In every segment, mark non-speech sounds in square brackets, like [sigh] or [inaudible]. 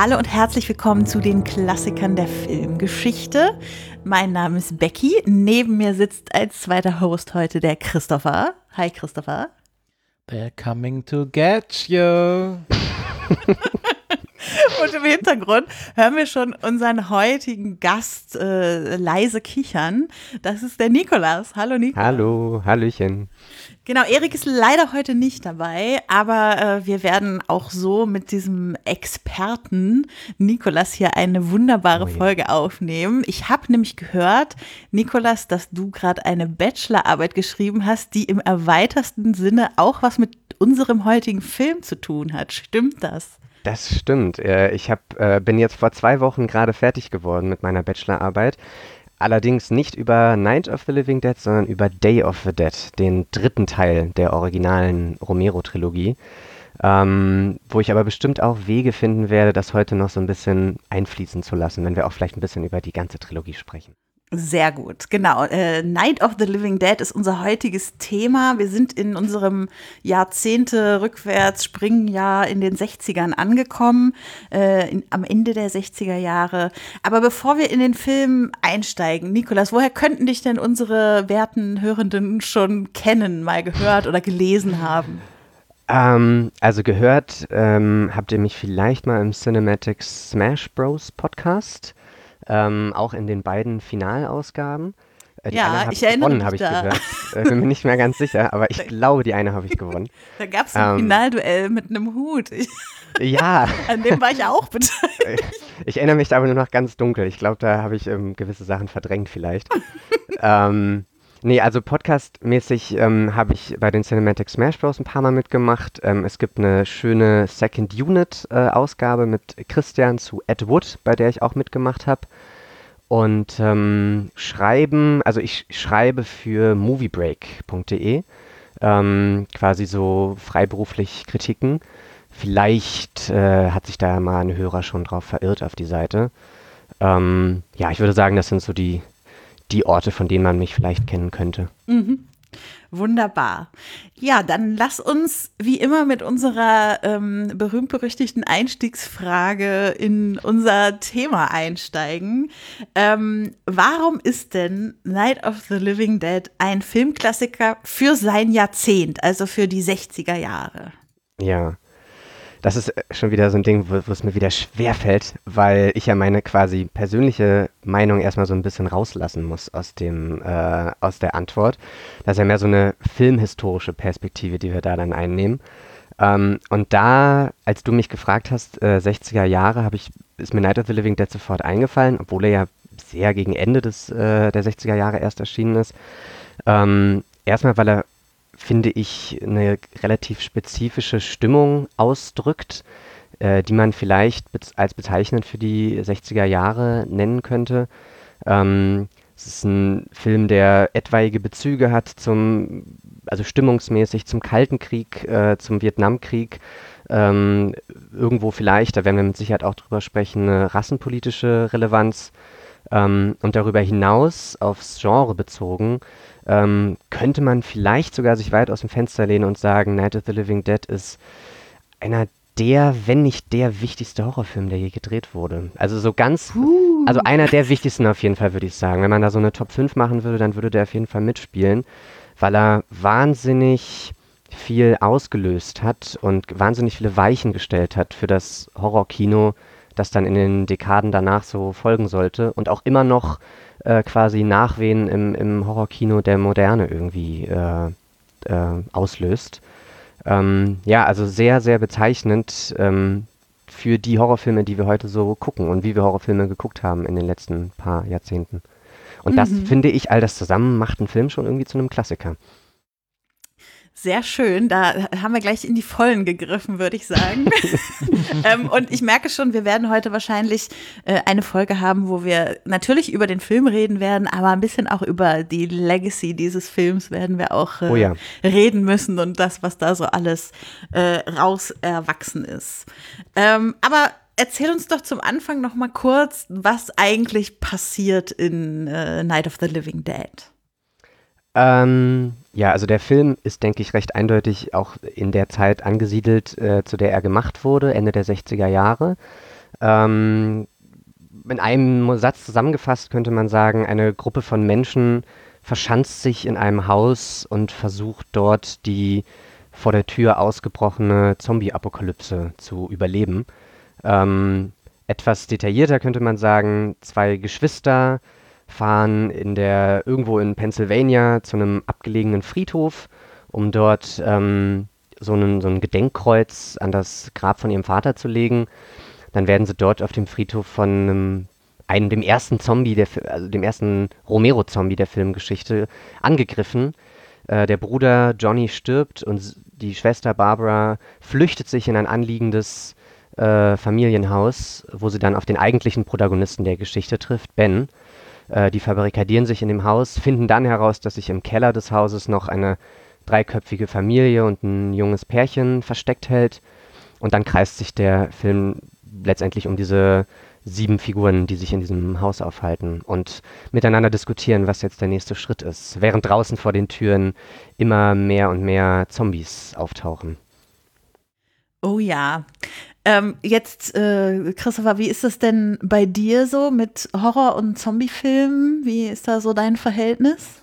Hallo und herzlich willkommen zu den Klassikern der Filmgeschichte. Mein Name ist Becky. Neben mir sitzt als zweiter Host heute der Christopher. Hi Christopher. They're coming to get you. [laughs] Und im Hintergrund hören wir schon unseren heutigen Gast äh, leise kichern. Das ist der Nikolas. Hallo Nikolas. Hallo, Hallöchen. Genau, Erik ist leider heute nicht dabei, aber äh, wir werden auch so mit diesem Experten Nikolas hier eine wunderbare oh Folge aufnehmen. Ich habe nämlich gehört, Nikolas, dass du gerade eine Bachelorarbeit geschrieben hast, die im erweiterten Sinne auch was mit unserem heutigen Film zu tun hat. Stimmt das? Das stimmt. Äh, ich hab, äh, bin jetzt vor zwei Wochen gerade fertig geworden mit meiner Bachelorarbeit. Allerdings nicht über Night of the Living Dead, sondern über Day of the Dead, den dritten Teil der originalen Romero-Trilogie. Ähm, wo ich aber bestimmt auch Wege finden werde, das heute noch so ein bisschen einfließen zu lassen, wenn wir auch vielleicht ein bisschen über die ganze Trilogie sprechen. Sehr gut, genau. Äh, Night of the Living Dead ist unser heutiges Thema. Wir sind in unserem Jahrzehnte rückwärts Springjahr in den 60ern angekommen, äh, in, am Ende der 60er Jahre. Aber bevor wir in den Film einsteigen, Nikolas, woher könnten dich denn unsere werten Hörenden schon kennen, mal gehört oder gelesen haben? Ähm, also gehört ähm, habt ihr mich vielleicht mal im Cinematic Smash Bros. Podcast ähm, auch in den beiden Finalausgaben. Äh, ja, ich erinnere gewonnen, mich habe ich gehört. Äh, bin mir nicht mehr ganz sicher, aber ich [laughs] glaube, die eine habe ich gewonnen. Da gab es ein ähm, Finalduell mit einem Hut. Ich, ja. [laughs] An dem war ich auch [laughs] beteiligt. Ich erinnere mich da aber nur noch ganz dunkel. Ich glaube, da habe ich ähm, gewisse Sachen verdrängt vielleicht. ähm, Nee, also podcastmäßig ähm, habe ich bei den Cinematic Smash Bros. ein paar Mal mitgemacht. Ähm, es gibt eine schöne Second Unit-Ausgabe äh, mit Christian zu Ed Wood, bei der ich auch mitgemacht habe. Und ähm, schreiben, also ich schreibe für moviebreak.de, ähm, quasi so freiberuflich Kritiken. Vielleicht äh, hat sich da mal ein Hörer schon drauf verirrt auf die Seite. Ähm, ja, ich würde sagen, das sind so die die Orte, von denen man mich vielleicht kennen könnte. Mhm. Wunderbar. Ja, dann lass uns wie immer mit unserer ähm, berühmt-berüchtigten Einstiegsfrage in unser Thema einsteigen. Ähm, warum ist denn Night of the Living Dead ein Filmklassiker für sein Jahrzehnt, also für die 60er Jahre? Ja, das ist äh, schon wieder so ein Ding, wo, wo es mir wieder schwerfällt, weil ich ja meine quasi persönliche Meinung erstmal so ein bisschen rauslassen muss aus, dem, äh, aus der Antwort. Das ist ja mehr so eine filmhistorische Perspektive, die wir da dann einnehmen. Ähm, und da, als du mich gefragt hast, äh, 60er Jahre, ich, ist mir Night of the Living Dead sofort eingefallen, obwohl er ja sehr gegen Ende des, äh, der 60er Jahre erst erschienen ist. Ähm, erstmal, weil er finde ich, eine relativ spezifische Stimmung ausdrückt, äh, die man vielleicht als bezeichnend für die 60er Jahre nennen könnte. Ähm, es ist ein Film, der etwaige Bezüge hat zum, also stimmungsmäßig zum Kalten Krieg, äh, zum Vietnamkrieg. Ähm, irgendwo vielleicht, da werden wir mit Sicherheit auch drüber sprechen, eine rassenpolitische Relevanz. Ähm, und darüber hinaus aufs Genre bezogen ähm, könnte man vielleicht sogar sich weit aus dem Fenster lehnen und sagen, Night of the Living Dead ist einer der, wenn nicht der wichtigste Horrorfilm, der je gedreht wurde. Also so ganz, uh. also einer der wichtigsten auf jeden Fall, würde ich sagen. Wenn man da so eine Top 5 machen würde, dann würde der auf jeden Fall mitspielen, weil er wahnsinnig viel ausgelöst hat und wahnsinnig viele Weichen gestellt hat für das Horrorkino, das dann in den Dekaden danach so folgen sollte und auch immer noch äh, quasi Nachwehen im, im Horrorkino der Moderne irgendwie äh, äh, auslöst. Ähm, ja, also sehr, sehr bezeichnend ähm, für die Horrorfilme, die wir heute so gucken und wie wir Horrorfilme geguckt haben in den letzten paar Jahrzehnten. Und mhm. das finde ich, all das zusammen macht einen Film schon irgendwie zu einem Klassiker. Sehr schön. Da haben wir gleich in die Vollen gegriffen, würde ich sagen. [laughs] ähm, und ich merke schon, wir werden heute wahrscheinlich äh, eine Folge haben, wo wir natürlich über den Film reden werden, aber ein bisschen auch über die Legacy dieses Films werden wir auch äh, oh ja. reden müssen und das, was da so alles äh, raus erwachsen ist. Ähm, aber erzähl uns doch zum Anfang noch mal kurz, was eigentlich passiert in äh, Night of the Living Dead. Ähm, ja, also der Film ist, denke ich, recht eindeutig auch in der Zeit angesiedelt, äh, zu der er gemacht wurde, Ende der 60er Jahre. Ähm, in einem Satz zusammengefasst könnte man sagen, eine Gruppe von Menschen verschanzt sich in einem Haus und versucht dort die vor der Tür ausgebrochene Zombie-Apokalypse zu überleben. Ähm, etwas detaillierter könnte man sagen, zwei Geschwister fahren in der, irgendwo in Pennsylvania zu einem abgelegenen Friedhof, um dort ähm, so, einen, so ein Gedenkkreuz an das Grab von ihrem Vater zu legen. Dann werden sie dort auf dem Friedhof von einem, einem dem ersten Zombie, der, also dem ersten Romero-Zombie der Filmgeschichte, angegriffen. Äh, der Bruder Johnny stirbt und die Schwester Barbara flüchtet sich in ein anliegendes äh, Familienhaus, wo sie dann auf den eigentlichen Protagonisten der Geschichte trifft, Ben. Äh, die verbarrikadieren sich in dem Haus, finden dann heraus, dass sich im Keller des Hauses noch eine dreiköpfige Familie und ein junges Pärchen versteckt hält. Und dann kreist sich der Film letztendlich um diese sieben Figuren, die sich in diesem Haus aufhalten und miteinander diskutieren, was jetzt der nächste Schritt ist, während draußen vor den Türen immer mehr und mehr Zombies auftauchen. Oh ja. Ähm, jetzt, äh, Christopher, wie ist das denn bei dir so mit Horror- und Zombiefilmen? Wie ist da so dein Verhältnis?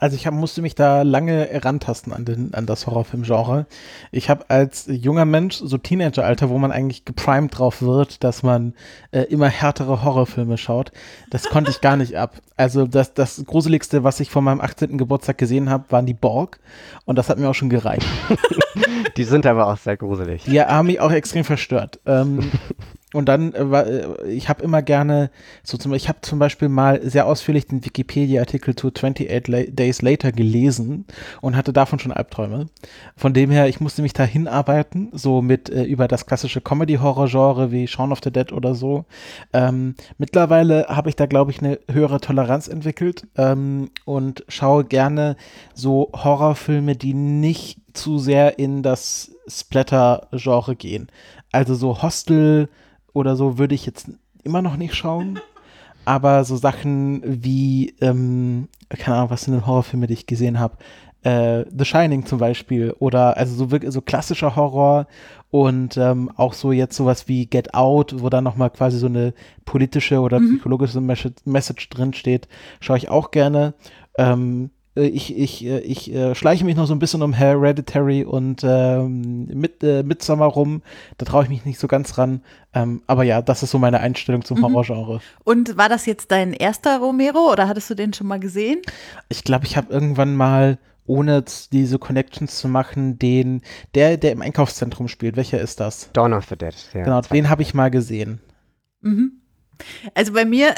Also ich hab, musste mich da lange herantasten an, den, an das Horrorfilmgenre. Ich habe als junger Mensch, so Teenageralter, wo man eigentlich geprimed drauf wird, dass man äh, immer härtere Horrorfilme schaut, das konnte ich gar nicht ab. Also das, das Gruseligste, was ich vor meinem 18. Geburtstag gesehen habe, waren die Borg und das hat mir auch schon gereicht. [laughs] die sind aber auch sehr gruselig. Die haben mich auch extrem verstört. Ähm, [laughs] und dann, äh, äh, ich habe immer gerne, so zum, ich habe zum Beispiel mal sehr ausführlich den Wikipedia-Artikel zu 28 La Days Later gelesen und hatte davon schon Albträume. Von dem her, ich musste mich da hinarbeiten, so mit äh, über das klassische Comedy-Horror-Genre wie Shaun of the Dead oder so. Ähm, mittlerweile habe ich da, glaube ich, eine höhere Toleranz entwickelt ähm, und schaue gerne so Horrorfilme, die nicht zu sehr in das Splatter-Genre gehen. Also so Hostel, oder so würde ich jetzt immer noch nicht schauen. Aber so Sachen wie, ähm, keine Ahnung, was sind denn Horrorfilme, die ich gesehen habe? Äh, The Shining zum Beispiel oder also so wirklich so klassischer Horror und ähm, auch so jetzt sowas wie Get Out, wo dann nochmal quasi so eine politische oder mhm. psychologische Message drin steht, schaue ich auch gerne. Ähm, äh, ich, ich, äh, ich äh, schleiche mich noch so ein bisschen um Hereditary und ähm, mit, äh, Midsommar rum. Da traue ich mich nicht so ganz ran. Ähm, aber ja, das ist so meine Einstellung zum mhm. Horrorgenre. Und war das jetzt dein erster Romero oder hattest du den schon mal gesehen? Ich glaube, ich habe irgendwann mal ohne diese Connections zu machen, den, der, der im Einkaufszentrum spielt. Welcher ist das? Dawn of the Dead. Ja. Genau, den habe ich mal gesehen. Mhm. Also bei mir,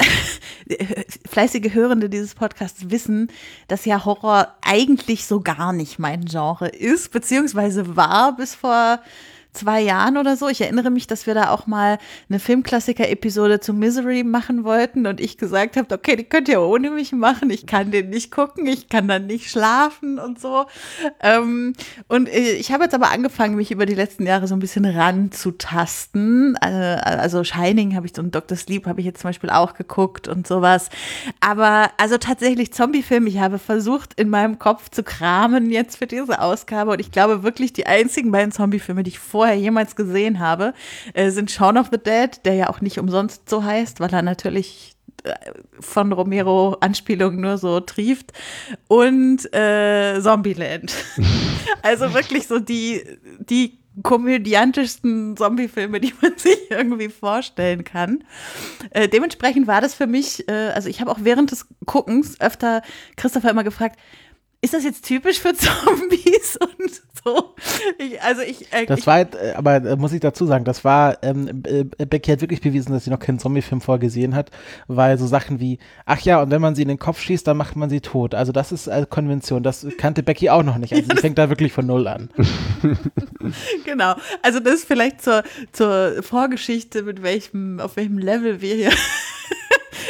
[laughs] fleißige Hörende dieses Podcasts wissen, dass ja Horror eigentlich so gar nicht mein Genre ist, beziehungsweise war bis vor zwei Jahren oder so. Ich erinnere mich, dass wir da auch mal eine Filmklassiker-Episode zu Misery machen wollten und ich gesagt habe, okay, die könnt ihr ohne mich machen. Ich kann den nicht gucken, ich kann dann nicht schlafen und so. Ähm, und äh, ich habe jetzt aber angefangen, mich über die letzten Jahre so ein bisschen ranzutasten. Äh, also Shining habe ich ein Dr. Sleep habe ich jetzt zum Beispiel auch geguckt und sowas. Aber also tatsächlich Zombie-Film, ich habe versucht, in meinem Kopf zu kramen jetzt für diese Ausgabe und ich glaube wirklich, die einzigen beiden Zombie-Filme, die ich vor vorher jemals gesehen habe, äh, sind Shaun of the Dead, der ja auch nicht umsonst so heißt, weil er natürlich äh, von Romero Anspielungen nur so trieft und äh, Zombieland. [laughs] also wirklich so die, die komödiantischsten Zombie-Filme, die man [laughs] sich irgendwie vorstellen kann. Äh, dementsprechend war das für mich, äh, also ich habe auch während des Guckens öfter Christopher immer gefragt, ist das jetzt typisch für [laughs] Zombies und so? Ich, also ich. Äh, das war, äh, aber äh, muss ich dazu sagen, das war, ähm, äh, Becky hat wirklich bewiesen, dass sie noch keinen Zombie-Film vorgesehen hat, weil so Sachen wie, ach ja, und wenn man sie in den Kopf schießt, dann macht man sie tot. Also das ist eine Konvention, das kannte Becky auch noch nicht. Also sie fängt da wirklich von Null an. [laughs] genau. Also das ist vielleicht zur, zur Vorgeschichte, mit welchem, auf welchem Level wir hier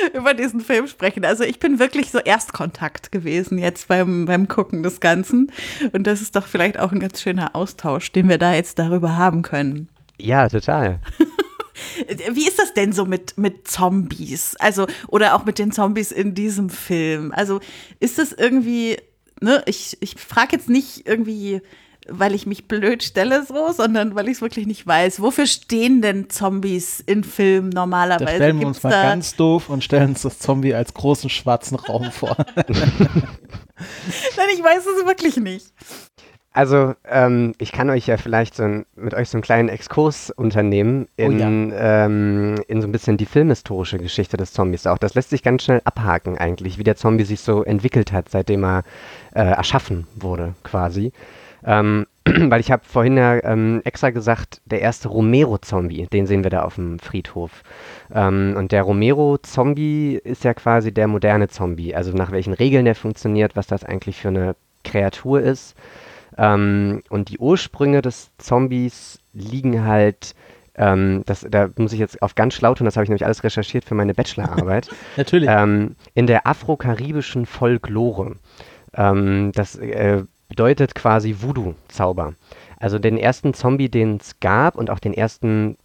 [laughs] über diesen Film sprechen. Also ich bin wirklich so Erstkontakt gewesen jetzt beim, beim Gucken des Ganzen. Und das ist doch vielleicht auch ein ganz schöner Austausch, den wir da jetzt darüber haben können. Ja, total. [laughs] Wie ist das denn so mit, mit Zombies? Also, oder auch mit den Zombies in diesem Film? Also, ist das irgendwie, ne, ich, ich frage jetzt nicht irgendwie, weil ich mich blöd stelle so, sondern weil ich es wirklich nicht weiß. Wofür stehen denn Zombies in Filmen normalerweise? Da stellen wir uns mal ganz doof und stellen uns das Zombie als großen schwarzen Raum vor. [laughs] Nein, ich weiß es wirklich nicht. Also, ähm, ich kann euch ja vielleicht so ein, mit euch so einen kleinen Exkurs unternehmen in, oh ja. ähm, in so ein bisschen die filmhistorische Geschichte des Zombies auch. Das lässt sich ganz schnell abhaken eigentlich, wie der Zombie sich so entwickelt hat, seitdem er äh, erschaffen wurde quasi. Ähm, [clears throat] weil ich habe vorhin ja ähm, extra gesagt, der erste Romero-Zombie, den sehen wir da auf dem Friedhof. Ähm, und der Romero-Zombie ist ja quasi der moderne Zombie. Also nach welchen Regeln der funktioniert, was das eigentlich für eine Kreatur ist. Ähm, und die Ursprünge des Zombies liegen halt, ähm, das, da muss ich jetzt auf ganz schlau tun, das habe ich nämlich alles recherchiert für meine Bachelorarbeit. [laughs] Natürlich. Ähm, in der afro-karibischen Folklore. Ähm, das äh, bedeutet quasi Voodoo-Zauber. Also den ersten Zombie, den es gab und auch den ersten,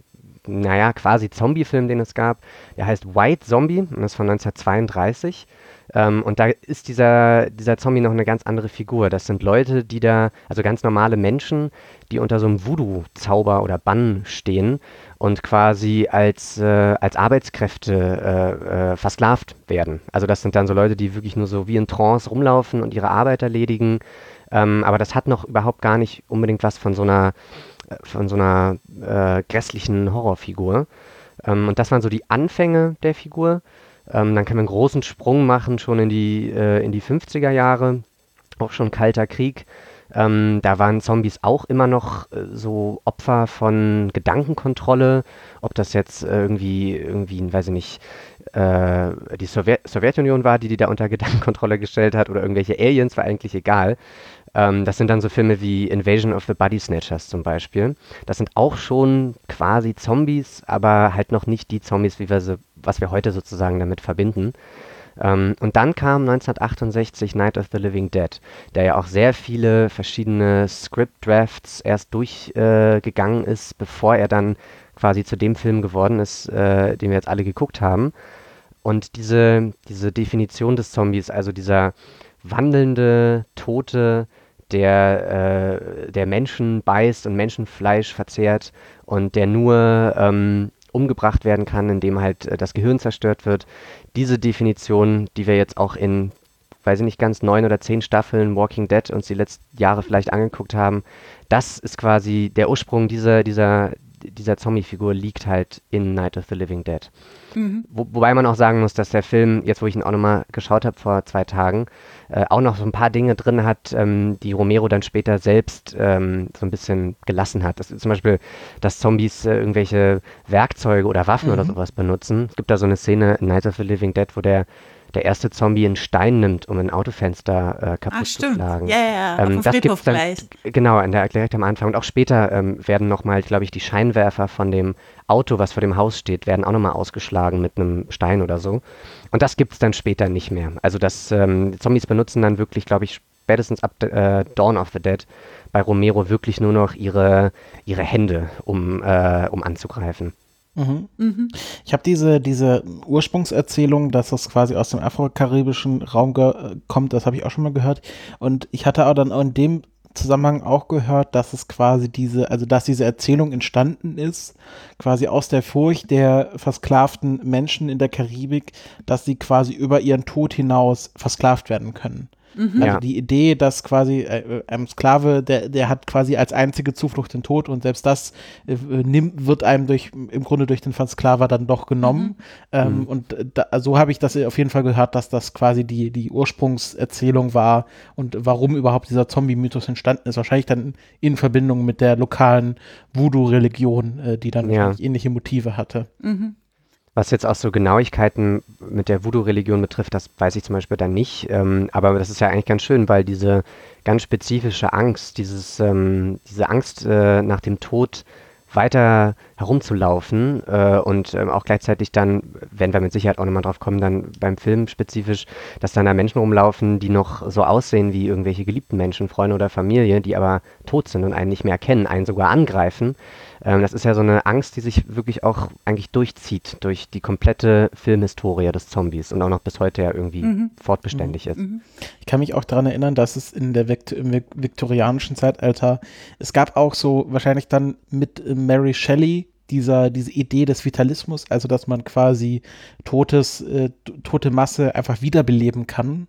naja, quasi Zombie-Film, den es gab, der heißt White Zombie und ist von 1932. Ähm, und da ist dieser, dieser Zombie noch eine ganz andere Figur. Das sind Leute, die da, also ganz normale Menschen, die unter so einem Voodoo-Zauber oder Bann stehen und quasi als, äh, als Arbeitskräfte äh, äh, versklavt werden. Also das sind dann so Leute, die wirklich nur so wie in Trance rumlaufen und ihre Arbeit erledigen. Ähm, aber das hat noch überhaupt gar nicht unbedingt was von so einer, äh, von so einer äh, grässlichen Horrorfigur. Ähm, und das waren so die Anfänge der Figur. Ähm, dann können wir einen großen Sprung machen, schon in die, äh, in die 50er Jahre, auch schon Kalter Krieg. Ähm, da waren Zombies auch immer noch äh, so Opfer von Gedankenkontrolle, ob das jetzt irgendwie, irgendwie, weiß ich nicht, äh, die Sowjet Sowjetunion war, die die da unter Gedankenkontrolle gestellt hat oder irgendwelche Aliens, war eigentlich egal. Ähm, das sind dann so Filme wie Invasion of the Body Snatchers zum Beispiel. Das sind auch schon quasi Zombies, aber halt noch nicht die Zombies, wie wir sie was wir heute sozusagen damit verbinden. Ähm, und dann kam 1968 Night of the Living Dead, der ja auch sehr viele verschiedene Script-Drafts erst durchgegangen äh, ist, bevor er dann quasi zu dem Film geworden ist, äh, den wir jetzt alle geguckt haben. Und diese, diese Definition des Zombies, also dieser wandelnde, tote, der, äh, der Menschen beißt und Menschenfleisch verzehrt und der nur ähm, umgebracht werden kann, indem halt äh, das Gehirn zerstört wird. Diese Definition, die wir jetzt auch in, weiß ich nicht ganz, neun oder zehn Staffeln Walking Dead uns die letzten Jahre vielleicht angeguckt haben, das ist quasi der Ursprung dieser, dieser, dieser Zombie-Figur liegt halt in Night of the Living Dead. Mhm. Wo, wobei man auch sagen muss, dass der Film, jetzt wo ich ihn auch nochmal geschaut habe vor zwei Tagen, äh, auch noch so ein paar Dinge drin hat, ähm, die Romero dann später selbst ähm, so ein bisschen gelassen hat. Das ist zum Beispiel, dass Zombies äh, irgendwelche Werkzeuge oder Waffen mhm. oder sowas benutzen. Es gibt da so eine Szene in Night of the Living Dead, wo der der erste Zombie einen Stein nimmt, um ein Autofenster äh, kaputt Ach, zu schlagen. Ja, ja, ähm, das gibt's dann, gleich. Genau, an der, direkt am Anfang. Und auch später ähm, werden nochmal, glaube ich, die Scheinwerfer von dem Auto, was vor dem Haus steht, werden auch nochmal ausgeschlagen mit einem Stein oder so. Und das gibt es dann später nicht mehr. Also das, ähm, Zombies benutzen dann wirklich, glaube ich, spätestens ab äh, Dawn of the Dead bei Romero wirklich nur noch ihre, ihre Hände, um, äh, um anzugreifen. Mhm. Mhm. Ich habe diese, diese Ursprungserzählung, dass das quasi aus dem afrokaribischen Raum kommt, das habe ich auch schon mal gehört. Und ich hatte auch dann in dem Zusammenhang auch gehört, dass es quasi diese, also dass diese Erzählung entstanden ist, quasi aus der Furcht der versklavten Menschen in der Karibik, dass sie quasi über ihren Tod hinaus versklavt werden können. Mhm. Also ja. die Idee, dass quasi äh, ein Sklave, der, der hat quasi als einzige Zuflucht den Tod und selbst das äh, nimmt, wird einem durch, im Grunde durch den Versklaver dann doch genommen. Mhm. Ähm, mhm. Und da, so habe ich das auf jeden Fall gehört, dass das quasi die, die Ursprungserzählung war und warum überhaupt dieser Zombie-Mythos entstanden ist. Wahrscheinlich dann in Verbindung mit der lokalen Voodoo-Religion, äh, die dann ja. ähnliche Motive hatte. Mhm. Was jetzt auch so Genauigkeiten mit der Voodoo-Religion betrifft, das weiß ich zum Beispiel dann nicht. Ähm, aber das ist ja eigentlich ganz schön, weil diese ganz spezifische Angst, dieses, ähm, diese Angst äh, nach dem Tod weiter herumzulaufen äh, und ähm, auch gleichzeitig dann, wenn wir mit Sicherheit auch nochmal drauf kommen, dann beim Film spezifisch, dass dann da Menschen rumlaufen, die noch so aussehen wie irgendwelche geliebten Menschen, Freunde oder Familie, die aber tot sind und einen nicht mehr erkennen, einen sogar angreifen Ähm, das ist ja so eine Angst, die sich wirklich auch eigentlich durchzieht durch die komplette Filmhistorie des Zombies und auch noch bis heute ja irgendwie mhm. fortbeständig mhm. ist. Mhm. Ich kann mich auch daran erinnern, dass es in der Vekt im viktorianischen Zeitalter, es gab auch so wahrscheinlich dann mit Mary Shelley dieser, diese Idee des Vitalismus, also dass man quasi totes, äh, tote Masse einfach wiederbeleben kann,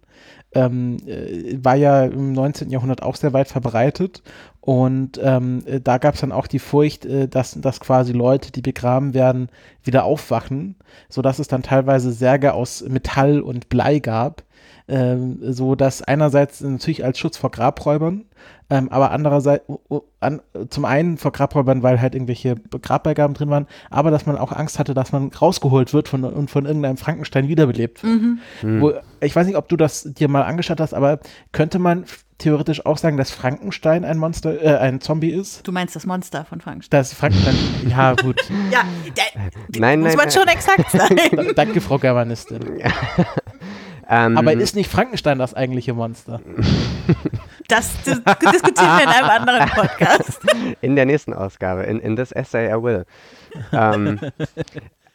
ähm, äh, war ja im 19. Jahrhundert auch sehr weit verbreitet. Und ähm, äh, da gab es dann auch die Furcht, äh, dass, dass quasi Leute, die begraben werden, wieder aufwachen, sodass es dann teilweise Särge aus Metall und Blei gab, ähm, so dass einerseits natürlich als Schutz vor Grabräubern, ähm, aber andererseits an, zum einen vor Grabräubern, weil halt irgendwelche Grabbeigaben drin waren, aber dass man auch Angst hatte, dass man rausgeholt wird von, und von irgendeinem Frankenstein wiederbelebt wird. Mhm. Mhm. Wo, ich weiß nicht, ob du das dir mal angeschaut hast, aber könnte man theoretisch auch sagen, dass Frankenstein ein Monster, äh, ein Zombie ist? Du meinst das Monster von Frankenstein? Das Frankenstein, ja [laughs] gut. ja, der, nein, muss nein, man schon exakt [laughs] sein. Danke, Frau Germanistin. [laughs] Ähm, Aber ist nicht Frankenstein das eigentliche Monster? [laughs] Das dis diskutieren wir in einem anderen Podcast. [laughs] In der nächsten Ausgabe, in, in this essay I will. Ähm,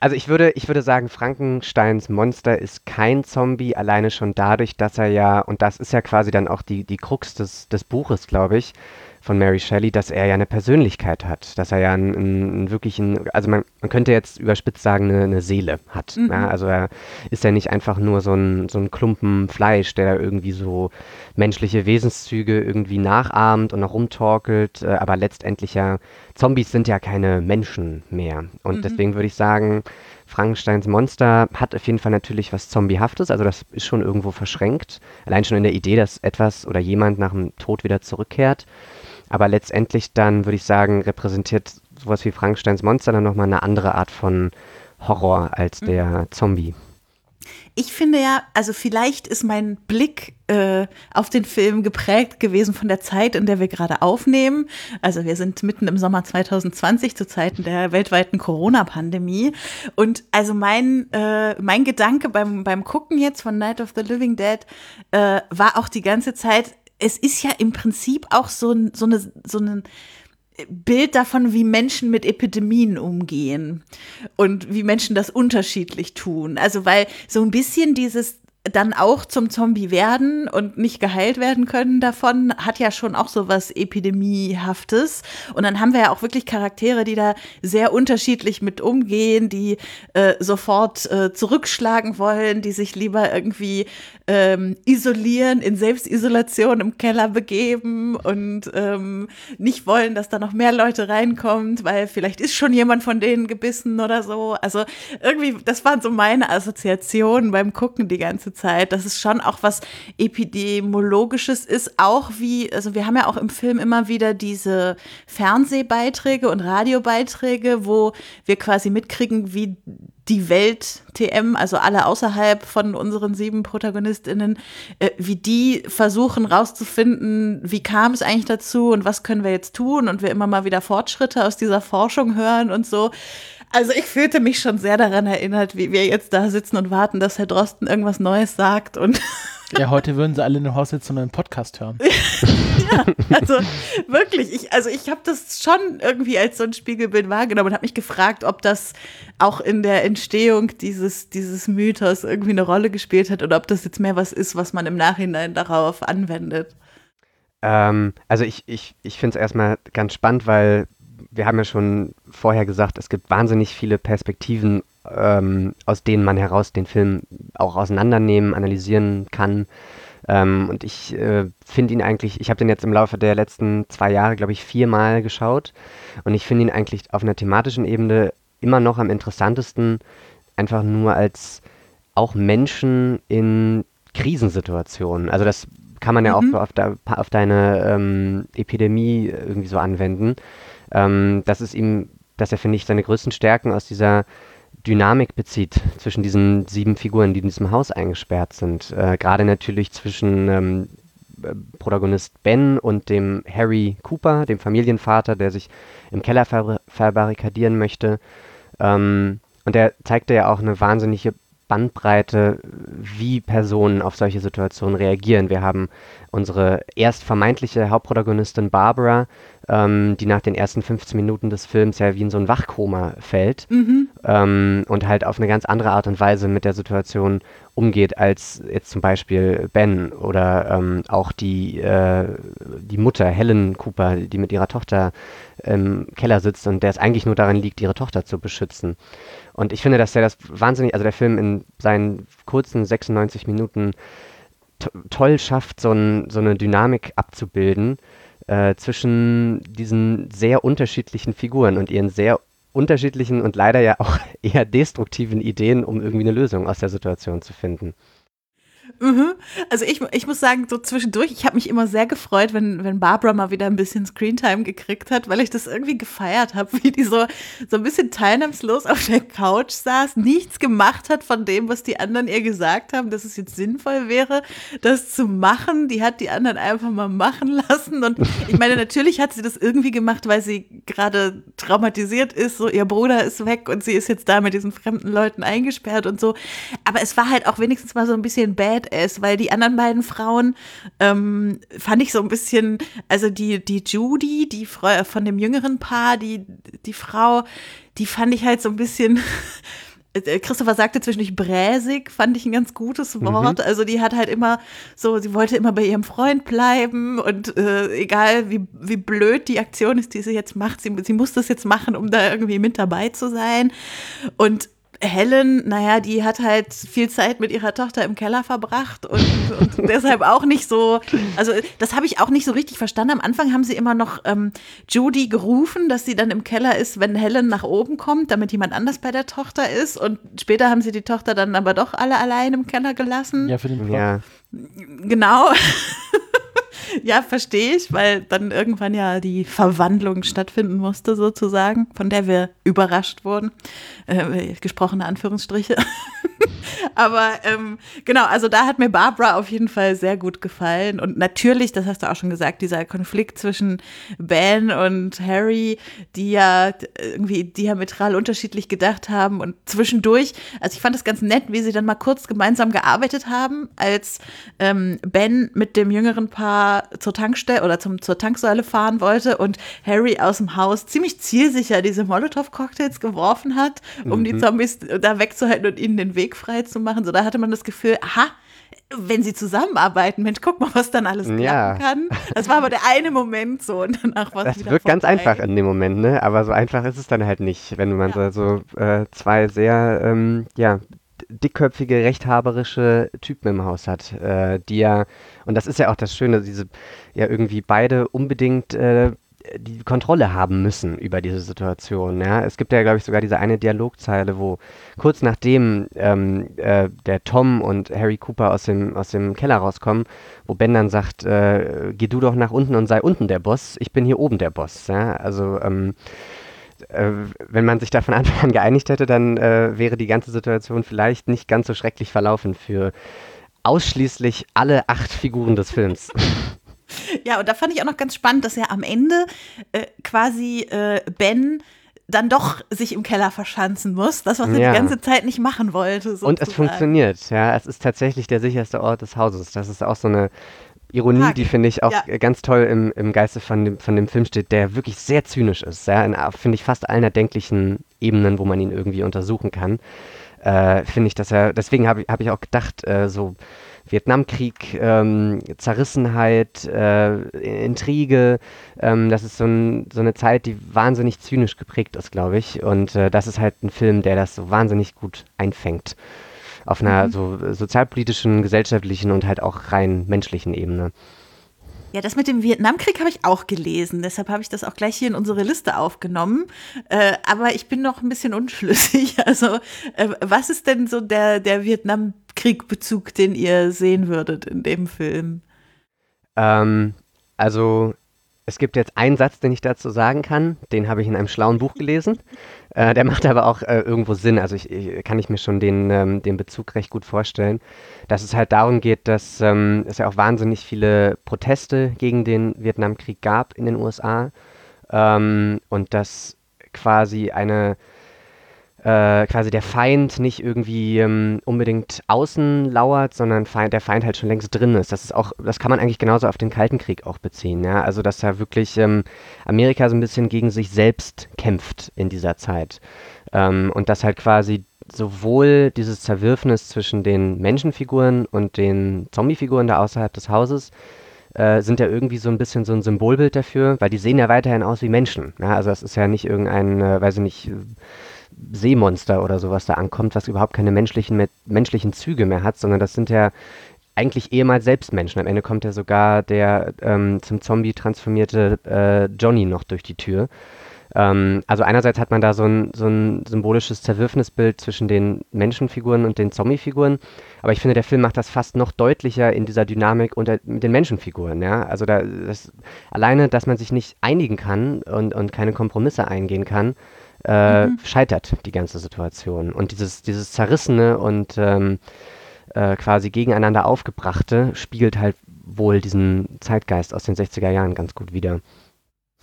also ich würde, ich würde sagen, Frankensteins Monster ist kein Zombie, alleine schon dadurch, dass er ja, und das ist ja quasi dann auch die, die Krux des, des Buches, glaube ich, von Mary Shelley, dass er ja eine Persönlichkeit hat, dass er ja einen, einen wirklichen, also man, man könnte jetzt überspitzt sagen, eine, eine Seele hat. Mhm. Ja? Also er ist ja nicht einfach nur so ein, so ein Klumpen Fleisch, der irgendwie so menschliche Wesenszüge irgendwie nachahmt und noch rumtorkelt, äh, aber letztendlich ja, Zombies sind ja keine Menschen mehr. Und mhm. deswegen würde ich sagen, Frankensteins Monster hat auf jeden Fall natürlich was Zombiehaftes, also das ist schon irgendwo verschränkt. Allein schon in der Idee, dass etwas oder jemand nach dem Tod wieder zurückkehrt. Aber letztendlich dann, würde ich sagen, repräsentiert sowas wie Frankensteins Monster dann nochmal eine andere Art von Horror als mhm. der Zombie. Ich finde ja, also vielleicht ist mein Blick äh, auf den Film geprägt gewesen von der Zeit, in der wir gerade aufnehmen. Also wir sind mitten im Sommer 2020 zu Zeiten der weltweiten Corona-Pandemie. Und also mein, äh, mein Gedanke beim, beim Gucken jetzt von Night of the Living Dead äh, war auch die ganze Zeit, es ist ja im Prinzip auch so, so, eine, so ein Bild davon, wie Menschen mit Epidemien umgehen und wie Menschen das unterschiedlich tun. Also weil so ein bisschen dieses dann auch zum Zombie werden und nicht geheilt werden können davon, hat ja schon auch so was Epidemiehaftes. Und dann haben wir ja auch wirklich Charaktere, die da sehr unterschiedlich mit umgehen, die äh, sofort äh, zurückschlagen wollen, die sich lieber irgendwie ähm, isolieren, in Selbstisolation im Keller begeben und ähm, nicht wollen, dass da noch mehr Leute reinkommt, weil vielleicht ist schon jemand von denen gebissen oder so. Also irgendwie, das waren so meine Assoziationen beim Gucken die ganze Zeit, dass es schon auch was Epidemiologisches ist, auch wie, also wir haben ja auch im Film immer wieder diese Fernsehbeiträge und Radiobeiträge, wo wir quasi mitkriegen, wie die Welt TM, also alle außerhalb von unseren sieben ProtagonistInnen, äh, wie die versuchen rauszufinden, wie kam es eigentlich dazu und was können wir jetzt tun und wir immer mal wieder Fortschritte aus dieser Forschung hören und so. Also ich fühlte mich schon sehr daran erinnert, wie wir jetzt da sitzen und warten, dass Herr Drosten irgendwas Neues sagt und [laughs] Ja, heute würden sie alle in dem Haus sitzen und einen Podcast hören. ja, also wirklich, ich, also ich habe das schon irgendwie als so ein Spiegelbild wahrgenommen und habe mich gefragt, ob das auch in der Entstehung dieses, dieses Mythos irgendwie eine Rolle gespielt hat oder ob das jetzt mehr was ist, was man im Nachhinein darauf anwendet. Ähm, also ich, ich, ich finde es erstmal ganz spannend, weil wir haben ja schon vorher gesagt, es gibt wahnsinnig viele Perspektiven, ähm, aus denen man heraus den Film auch auseinandernehmen, analysieren kann. Ähm, und ich äh, finde ihn eigentlich, ich habe den jetzt im Laufe der letzten zwei Jahre, glaube ich, viermal geschaut. Und ich finde ihn eigentlich auf einer thematischen Ebene immer noch am interessantesten, einfach nur als auch Menschen in Krisensituationen. Also das kann man ja mhm. auch auf, de, auf deine ähm, Epidemie irgendwie so anwenden. Ähm, das ist ihm, dass er, finde ich, seine größten Stärken aus dieser Dynamik bezieht zwischen diesen sieben Figuren, die in diesem Haus eingesperrt sind. Äh, Gerade natürlich zwischen ähm, äh, Protagonist Ben und dem Harry Cooper, dem Familienvater, der sich im Keller ver verbarrikadieren möchte. Ähm, und er zeigte ja auch eine wahnsinnige Spannbreite, wie Personen auf solche Situationen reagieren. Wir haben unsere erst vermeintliche Hauptprotagonistin Barbara, ähm, die nach den ersten 15 Minuten des Films ja wie in so ein Wachkoma fällt mhm. ähm, und halt auf eine ganz andere Art und Weise mit der Situation umgeht als jetzt zum Beispiel Ben oder ähm, auch die, äh, die Mutter Helen Cooper, die mit ihrer Tochter im Keller sitzt und der es eigentlich nur daran liegt, ihre Tochter zu beschützen. Und ich finde, dass der das wahnsinnig, also der Film in seinen kurzen 96 Minuten toll schafft, so, ein, so, eine Dynamik abzubilden äh, zwischen diesen sehr unterschiedlichen Figuren und ihren sehr unterschiedlichen und leider ja auch [laughs] eher destruktiven Ideen, um irgendwie eine Lösung aus der Situation zu finden. Mhm. Also ich, ich muss sagen, so zwischendurch, ich habe mich immer sehr gefreut, wenn, wenn Barbara mal wieder ein bisschen Screentime gekriegt hat, weil ich das irgendwie gefeiert habe, [laughs] wie die so, so ein bisschen teilnahmslos auf der Couch saß, nichts gemacht hat von dem, was die anderen ihr gesagt haben, dass es jetzt sinnvoll wäre, das zu machen. Die hat die anderen einfach mal machen [laughs] lassen. Und ich meine, natürlich hat sie das irgendwie gemacht, weil sie gerade traumatisiert ist, so ihr Bruder ist weg und sie ist jetzt da mit diesen fremden Leuten eingesperrt und so. Aber es war halt auch wenigstens mal so ein bisschen bad ist, weil die anderen beiden Frauen ähm, fand ich so ein bisschen, also die, die Judy, die Frau von dem jüngeren Paar, die, die Frau, die fand ich halt so ein bisschen. [laughs] Äh, Christopher sagte zwischendurch bräsig, fand ich ein ganz gutes mhm. Wort. Mhm. Also die hat halt immer so, sie wollte immer bei ihrem Freund bleiben und äh, egal wie, wie blöd die Aktion ist, die sie jetzt macht, sie, sie muss das jetzt machen, um da irgendwie mit dabei zu sein. Und Helen, naja, die hat halt viel Zeit mit ihrer Tochter im Keller verbracht und, und [laughs] deshalb auch nicht so, also das habe ich auch nicht so richtig verstanden. Am Anfang haben sie immer noch ähm, Judy gerufen, dass sie dann im Keller ist, wenn Helen nach oben kommt, damit jemand anders bei der Tochter ist. Und später haben sie die Tochter dann aber doch alle allein im Keller gelassen. Ja, für den Plot. Ja. Genau. Ja, verstehe ich, weil dann irgendwann ja die Verwandlung stattfinden musste, sozusagen, von der wir überrascht wurden. Äh, gesprochene Anführungsstriche. [laughs] Aber ähm, genau, also da hat mir Barbara auf jeden Fall sehr gut gefallen. Und natürlich, das hast du auch schon gesagt, dieser Konflikt zwischen Ben und Harry, die ja irgendwie diametral unterschiedlich gedacht haben und zwischendurch, also ich fand es ganz nett, wie sie dann mal kurz gemeinsam gearbeitet haben, als ähm, Ben mit dem jüngeren Paar zur Tankstelle oder zum, zur Tanksäule fahren wollte und Harry aus dem Haus ziemlich zielsicher diese Molotow-Cocktails geworfen hat, um mhm. die Zombies da wegzuhalten und ihnen den Weg frei zu machen. So, da hatte man das Gefühl, aha, wenn sie zusammenarbeiten, Mensch, guck mal, was dann alles klappen ja. kann. Das war aber der eine Moment so und danach war es Das wirkt ganz einfach in dem Moment, ne? Aber so einfach ist es dann halt nicht, wenn man ja. so, so äh, zwei sehr, ähm, ja, dickköpfige, rechthaberische Typen im Haus hat, äh, die ja, und das ist ja auch das Schöne, diese ja irgendwie beide unbedingt äh, die Kontrolle haben müssen über diese Situation. Ja? Es gibt ja, glaube ich, sogar diese eine Dialogzeile, wo kurz nachdem ähm, äh, der Tom und Harry Cooper aus dem, aus dem Keller rauskommen, wo Ben dann sagt, äh, geh du doch nach unten und sei unten der Boss, ich bin hier oben der Boss. Ja? Also ähm, äh, wenn man sich da von Anfang an geeinigt hätte, dann äh, wäre die ganze Situation vielleicht nicht ganz so schrecklich verlaufen für ausschließlich alle acht Figuren des Films. [laughs] Ja, und da fand ich auch noch ganz spannend, dass er am Ende äh, quasi äh, Ben dann doch sich im Keller verschanzen muss. Das, was er ja. die ganze Zeit nicht machen wollte. Sozusagen. Und es funktioniert, ja. Es ist tatsächlich der sicherste Ort des Hauses. Das ist auch so eine Ironie, Hack. die finde ich auch ja. ganz toll im, im Geiste von dem, von dem Film steht, der wirklich sehr zynisch ist. Ja, in, finde ich, fast allen erdenklichen Ebenen, wo man ihn irgendwie untersuchen kann. Äh, finde ich, dass er, deswegen habe ich, hab ich auch gedacht, äh, so Vietnamkrieg, ähm, Zerrissenheit, äh, Intrige. Ähm, das ist so, ein, so, eine Zeit, die wahnsinnig zynisch geprägt ist, glaube ich. Und äh, das ist halt ein Film, der das so wahnsinnig gut einfängt. Auf einer mhm. so sozialpolitischen, gesellschaftlichen und halt auch rein menschlichen Ebene. Ja, das mit dem Vietnamkrieg habe ich auch gelesen. Deshalb habe ich das auch gleich hier in unsere Liste aufgenommen. Äh, aber ich bin noch ein bisschen unschlüssig. [laughs] Also, äh, was ist denn so der, der Vietnamkrieg-Bezug, den ihr sehen würdet in dem Film? Ähm, also, es gibt jetzt einen Satz, den ich dazu sagen kann. Den habe ich in einem schlauen Buch gelesen. Äh, der [laughs] macht aber auch äh, irgendwo Sinn. Also ich, ich, kann ich mir schon den, ähm, den Bezug recht gut vorstellen, dass es halt darum geht, dass ähm, es ja auch wahnsinnig viele Proteste gegen den Vietnamkrieg gab in den USA ähm, und dass quasi eine äh, quasi der Feind nicht irgendwie ähm, unbedingt außen lauert, sondern Feind, der Feind halt schon längst drin ist. Das ist auch, das kann man eigentlich genauso auf den Kalten Krieg auch beziehen, ja. Also dass da wirklich ähm, Amerika so ein bisschen gegen sich selbst kämpft in dieser Zeit. Ähm, und dass halt quasi sowohl dieses Zerwürfnis zwischen den Menschenfiguren und den Zombiefiguren da außerhalb des Hauses äh, sind ja irgendwie so ein bisschen so ein Symbolbild dafür, weil die sehen ja weiterhin aus wie Menschen. Ja? Also das ist ja nicht irgendein, äh, weiß ich nicht, Seemonster oder sowas da ankommt, was überhaupt keine menschlichen, mit, menschlichen Züge mehr hat, sondern das sind ja eigentlich ehemals Selbstmenschen. Am Ende kommt ja sogar der ähm, zum Zombie transformierte äh, Johnny noch durch die Tür. Ähm, also einerseits hat man da so ein, so ein symbolisches Zerwürfnisbild zwischen den Menschenfiguren und den Zombie-Figuren, aber ich finde, der Film macht das fast noch deutlicher in dieser Dynamik unter, mit den Menschenfiguren. Ja? Also da, das, alleine, dass man sich nicht einigen kann und, und keine Kompromisse eingehen kann, äh, mhm. scheitert die ganze Situation. Und dieses, dieses Zerrissene und ähm, äh, quasi gegeneinander aufgebrachte spiegelt halt wohl diesen Zeitgeist aus den 60er Jahren ganz gut wider.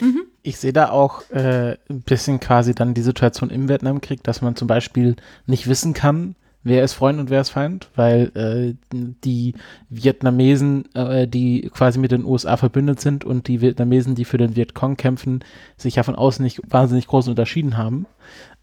Mhm. Ich sehe da auch äh, ein bisschen quasi dann die Situation im Vietnamkrieg, dass man zum Beispiel nicht wissen kann, wer ist Freund und wer ist Feind, weil äh, die Vietnamesen, äh, die quasi mit den USA verbündet sind und die Vietnamesen, die für den Vietcong kämpfen, sich ja von außen nicht wahnsinnig groß unterschieden haben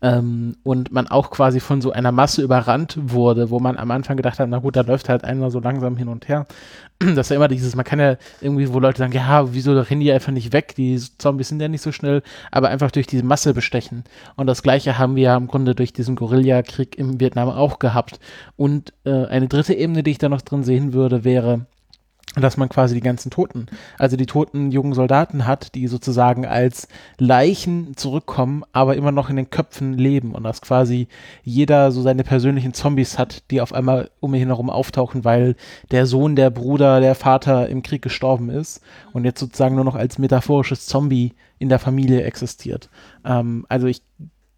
ähm, und man auch quasi von so einer Masse überrannt wurde, wo man am Anfang gedacht hat, na gut, da läuft halt einer so langsam hin und her. [clears throat] Das ist ja immer dieses, man kann ja irgendwie, wo Leute sagen, ja, wieso rennen die einfach nicht weg, die Zombies sind ja nicht so schnell, aber einfach durch diese Masse bestechen. Und das gleiche haben wir ja im Grunde durch diesen Guerillakrieg im Vietnam auch gehabt. Und äh, eine dritte Ebene, die ich da noch drin sehen würde, wäre, dass man quasi die ganzen Toten, also die toten jungen Soldaten hat, die sozusagen als Leichen zurückkommen, aber immer noch in den Köpfen leben und dass quasi jeder so seine persönlichen Zombies hat, die auf einmal um ihn herum auftauchen, weil der Sohn, der Bruder, der Vater im Krieg gestorben ist und jetzt sozusagen nur noch als metaphorisches Zombie in der Familie existiert. Ähm, also ich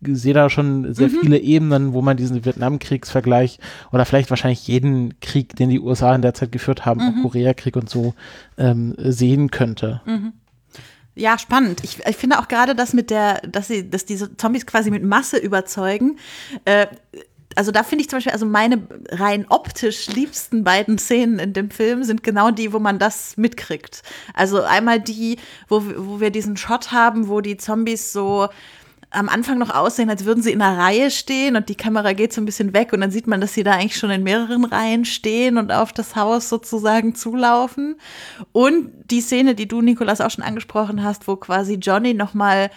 sehe da schon sehr mhm. viele Ebenen, wo man diesen Vietnamkriegsvergleich oder vielleicht wahrscheinlich jeden Krieg, den die USA in der Zeit geführt haben, mhm. auch Koreakrieg und so, ähm, sehen könnte. Mhm. Ja, spannend. Ich, ich finde auch gerade das mit der, dass sie, dass diese Zombies quasi mit Masse überzeugen. Äh, also da finde ich zum Beispiel, also meine rein optisch liebsten beiden Szenen in dem Film sind genau die, wo man das mitkriegt. Also einmal die, wo, wo wir diesen Shot haben, wo die Zombies so am Anfang noch aussehen, als würden sie in einer Reihe stehen und die Kamera geht so ein bisschen weg und dann sieht man, dass sie da eigentlich schon in mehreren Reihen stehen und auf das Haus sozusagen zulaufen. Und die Szene, die du, Nikolas, auch schon angesprochen hast, wo quasi Johnny nochmal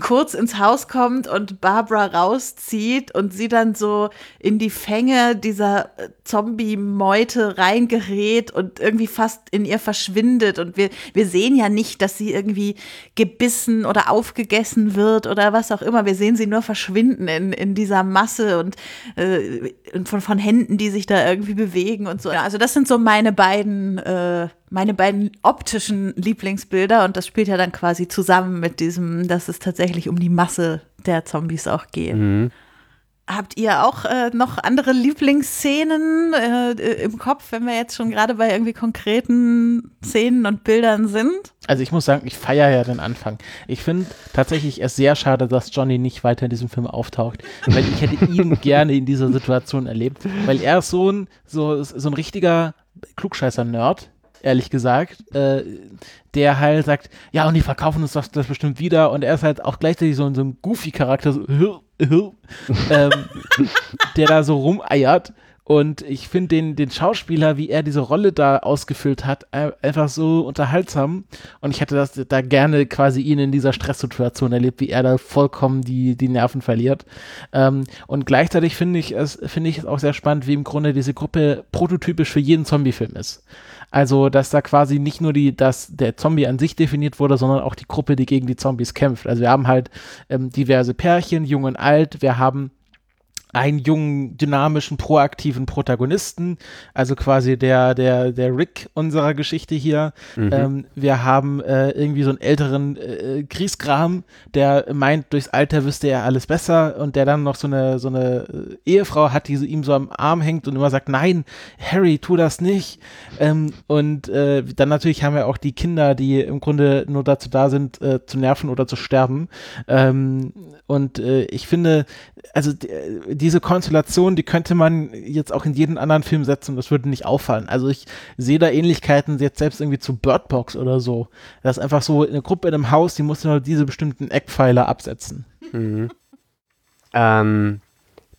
kurz ins Haus kommt und Barbara rauszieht und sie dann so in die Fänge dieser äh, Zombie-Meute reingerät und irgendwie fast in ihr verschwindet. Und wir, wir sehen ja nicht, dass sie irgendwie gebissen oder aufgegessen wird oder was auch immer. Wir sehen sie nur verschwinden in, in dieser Masse und, äh, von, von Händen, die sich da irgendwie bewegen und so. Also das sind so meine beiden äh, meine beiden optischen Lieblingsbilder und das spielt ja dann quasi zusammen mit diesem, dass es tatsächlich um die Masse der Zombies auch geht. Mhm. Habt ihr auch äh, noch andere Lieblingsszenen äh, im Kopf, wenn wir jetzt schon gerade bei irgendwie konkreten Szenen und Bildern sind? Also ich muss sagen, ich feiere ja den Anfang. Ich finde tatsächlich es sehr schade, dass Johnny nicht weiter in diesem Film auftaucht, weil ich hätte ihn [laughs] gerne in dieser Situation erlebt, weil er ist so ein, so, so ein richtiger Klugscheißer-Nerd, ehrlich gesagt, äh, der halt sagt, ja, und die verkaufen uns das, das bestimmt wieder. Und er ist halt auch gleichzeitig so, so ein Goofy-Charakter, so, [laughs] ähm, der da so rumeiert und ich finde den, den Schauspieler, wie er diese Rolle da ausgefüllt hat, einfach so unterhaltsam. Und ich hätte das da gerne quasi ihn in dieser Stresssituation erlebt, wie er da vollkommen die, die Nerven verliert. Ähm, und gleichzeitig finde ich es, finde ich es auch sehr spannend, wie im Grunde diese Gruppe prototypisch für jeden Zombie-Film ist. Also, dass da quasi nicht nur die, dass der Zombie an sich definiert wurde, sondern auch die Gruppe, die gegen die Zombies kämpft. Also wir haben halt ähm, diverse Pärchen, jung und alt, wir haben einen jungen, dynamischen, proaktiven Protagonisten, also quasi der, der, der Rick unserer Geschichte hier. Mhm. Ähm, wir haben äh, irgendwie so einen älteren äh, Kriegskram, der meint, durchs Alter wüsste er alles besser und der dann noch so eine, so eine Ehefrau hat, die ihm so am Arm hängt und immer sagt, nein, Harry, tu das nicht. Ähm, und äh, dann natürlich haben wir auch die Kinder, die im Grunde nur dazu da sind, äh, zu nerven oder zu sterben. Ähm, und äh, ich finde, also die, diese Konstellation, die könnte man jetzt auch in jeden anderen Film setzen und das würde nicht auffallen. Also ich sehe da Ähnlichkeiten jetzt selbst irgendwie zu Bird Box oder so. Das ist einfach so eine Gruppe in einem Haus, die muss nur diese bestimmten Eckpfeiler absetzen. Mhm. Ähm,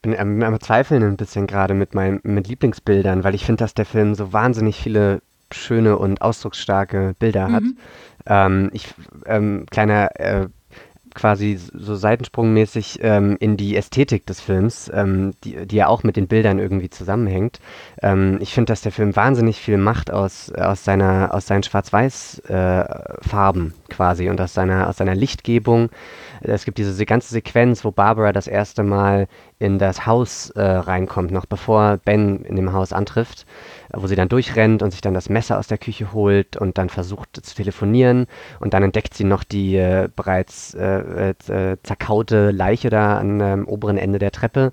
bin am, am Zweifeln ein bisschen gerade mit meinen mit Lieblingsbildern, weil ich finde, dass der Film so wahnsinnig viele schöne und ausdrucksstarke Bilder hat. Mhm. Ähm, ich, ähm, kleiner äh, quasi so seitensprungmäßig ähm, in die Ästhetik des Films, ähm, die, die ja auch mit den Bildern irgendwie zusammenhängt. Ähm, ich finde, dass der Film wahnsinnig viel macht aus, aus, seiner, aus seinen Schwarz-Weiß-Farben äh, quasi und aus seiner, aus seiner Lichtgebung. Es gibt diese ganze Sequenz, wo Barbara das erste Mal in das Haus äh, reinkommt, noch bevor Ben in dem Haus antrifft, wo sie dann durchrennt und sich dann das Messer aus der Küche holt und dann versucht zu telefonieren und dann entdeckt sie noch die äh, bereits äh, äh zerkaute Leiche da am ähm, oberen Ende der Treppe.